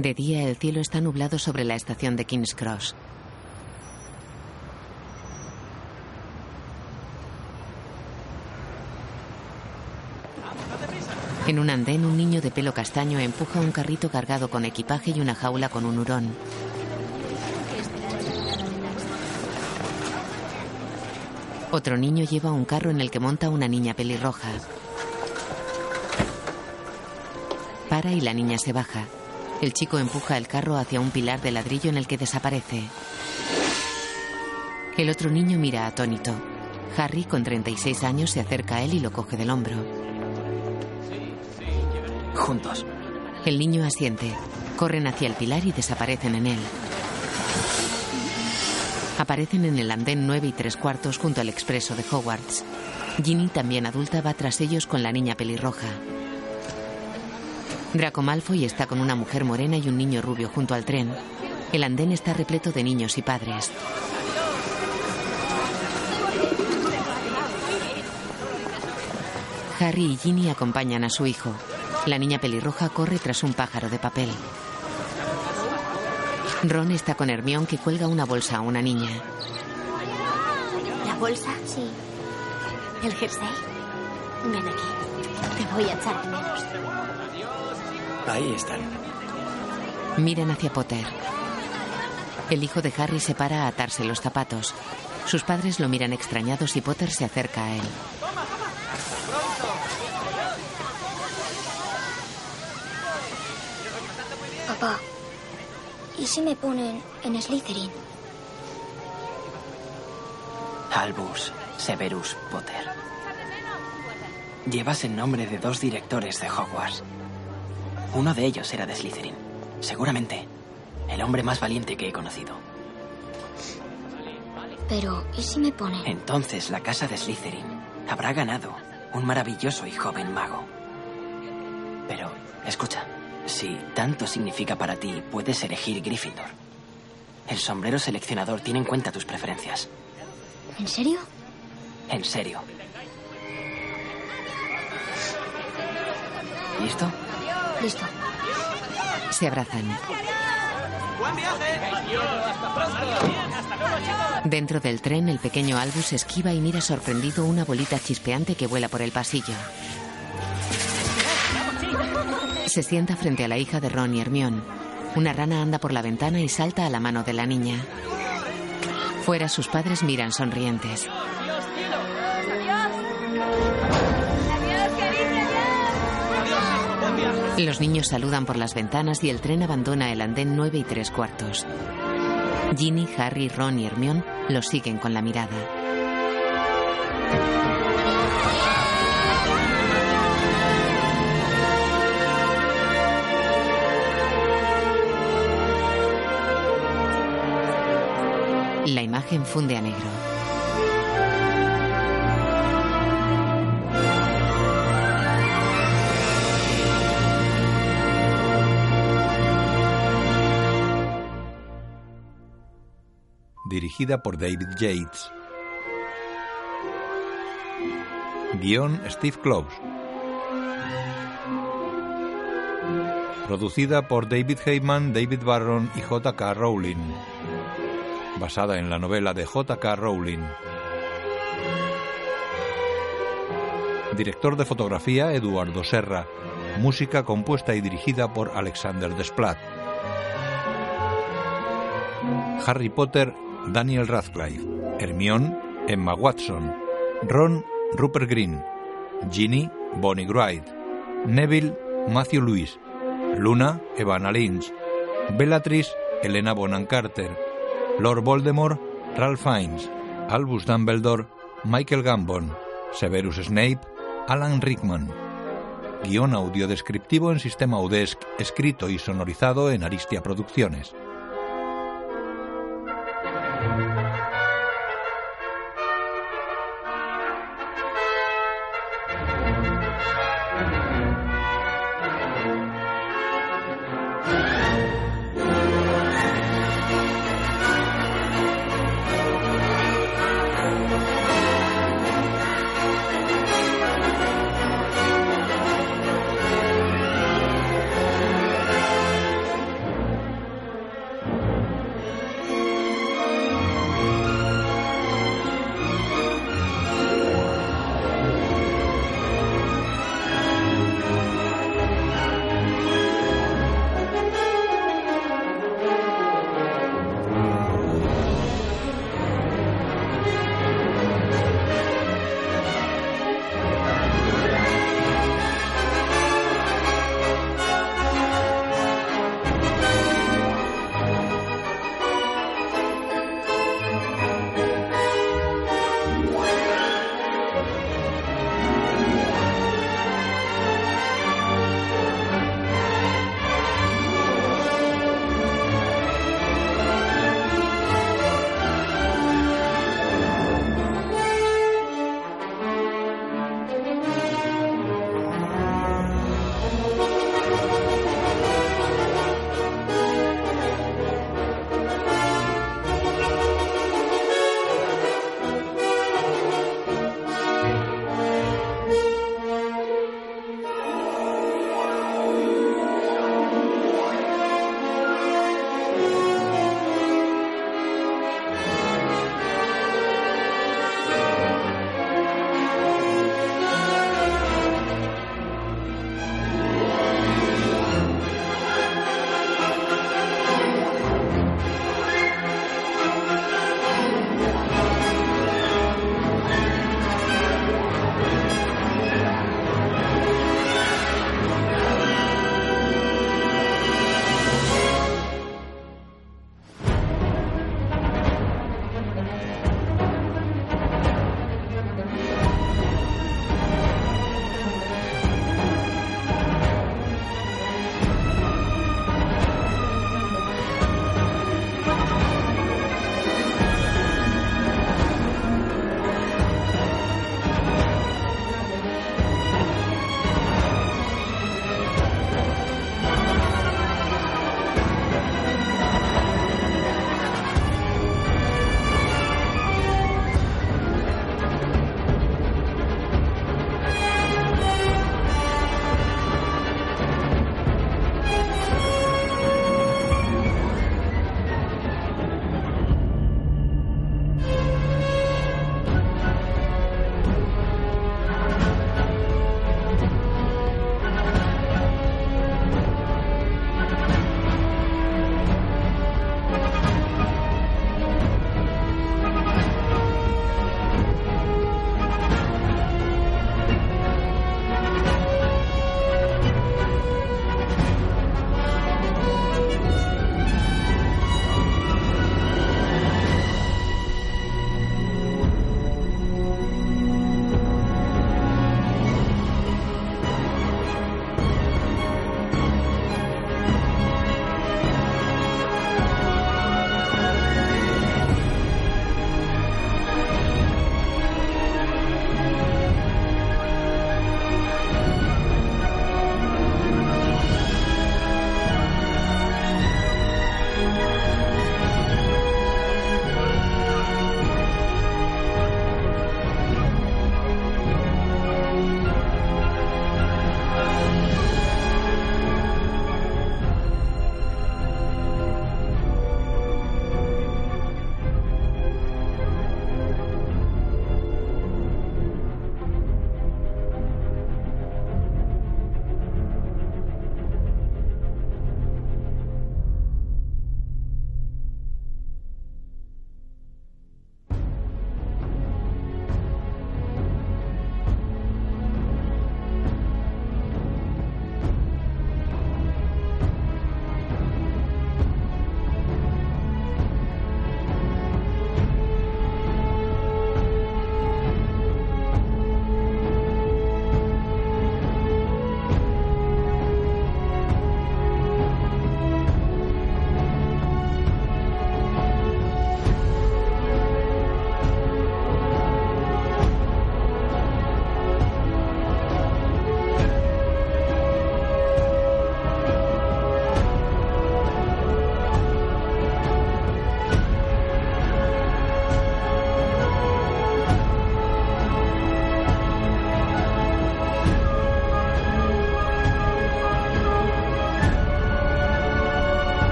De día el cielo está nublado sobre la estación de King's Cross. En un andén, un niño de pelo castaño empuja un carrito cargado con equipaje y una jaula con un hurón. Otro niño lleva un carro en el que monta una niña pelirroja. Para y la niña se baja. El chico empuja el carro hacia un pilar de ladrillo en el que desaparece. El otro niño mira atónito. Harry, con 36 años, se acerca a él y lo coge del hombro. Juntos. El niño asiente. Corren hacia el pilar y desaparecen en él. Aparecen en el andén 9 y tres cuartos junto al expreso de Hogwarts. Ginny, también adulta, va tras ellos con la niña pelirroja. Draco Malfoy está con una mujer morena y un niño rubio junto al tren. El andén está repleto de niños y padres. Harry y Ginny acompañan a su hijo. La niña pelirroja corre tras un pájaro de papel. Ron está con Hermión que cuelga una bolsa a una niña. ¿La bolsa? Sí. ¿El jersey? Ven aquí. Te voy a echar menos. Ahí están. Miran hacia Potter. El hijo de Harry se para a atarse los zapatos. Sus padres lo miran extrañados y Potter se acerca a él. Papá, ¿y si me ponen en Slytherin? Albus Severus Potter. Llevas el nombre de dos directores de Hogwarts. Uno de ellos era de Slytherin. Seguramente el hombre más valiente que he conocido. Pero, ¿y si me ponen? Entonces la casa de Slytherin habrá ganado un maravilloso y joven mago. Pero, escucha, si tanto significa para ti, puedes elegir Gryffindor. El sombrero seleccionador tiene en cuenta tus preferencias. ¿En serio? En serio. ¿Listo? Listo. Se abrazan. ¡Buen viaje! ¡Hasta pronto! ¡Hasta luego, chicos! Dentro del tren, el pequeño Albus esquiva y mira sorprendido una bolita chispeante que vuela por el pasillo. Se sienta frente a la hija de Ron y Hermión. Una rana anda por la ventana y salta a la mano de la niña. Fuera sus padres miran sonrientes. Los niños saludan por las ventanas y el tren abandona el andén 9 y tres cuartos. Ginny, Harry, Ron y Hermión los siguen con la mirada. La imagen funde a negro. Dirigida por David Yates. Guión Steve Close. Producida por David Heyman, David Barron y J.K. Rowling. Basada en la novela de J.K. Rowling. Director de fotografía Eduardo Serra. Música compuesta y dirigida por Alexander Desplat. Harry Potter Daniel Radcliffe, Hermione, Emma Watson, Ron, Rupert Green, Ginny, Bonnie Wright, Neville, Matthew Lewis, Luna, Evana Lynch, Bellatrix, Elena Bonham Carter, Lord Voldemort, Ralph Fiennes, Albus Dumbledore, Michael Gambon, Severus Snape, Alan Rickman. Guión audio descriptivo en sistema UDESC, escrito y sonorizado en Aristia Producciones.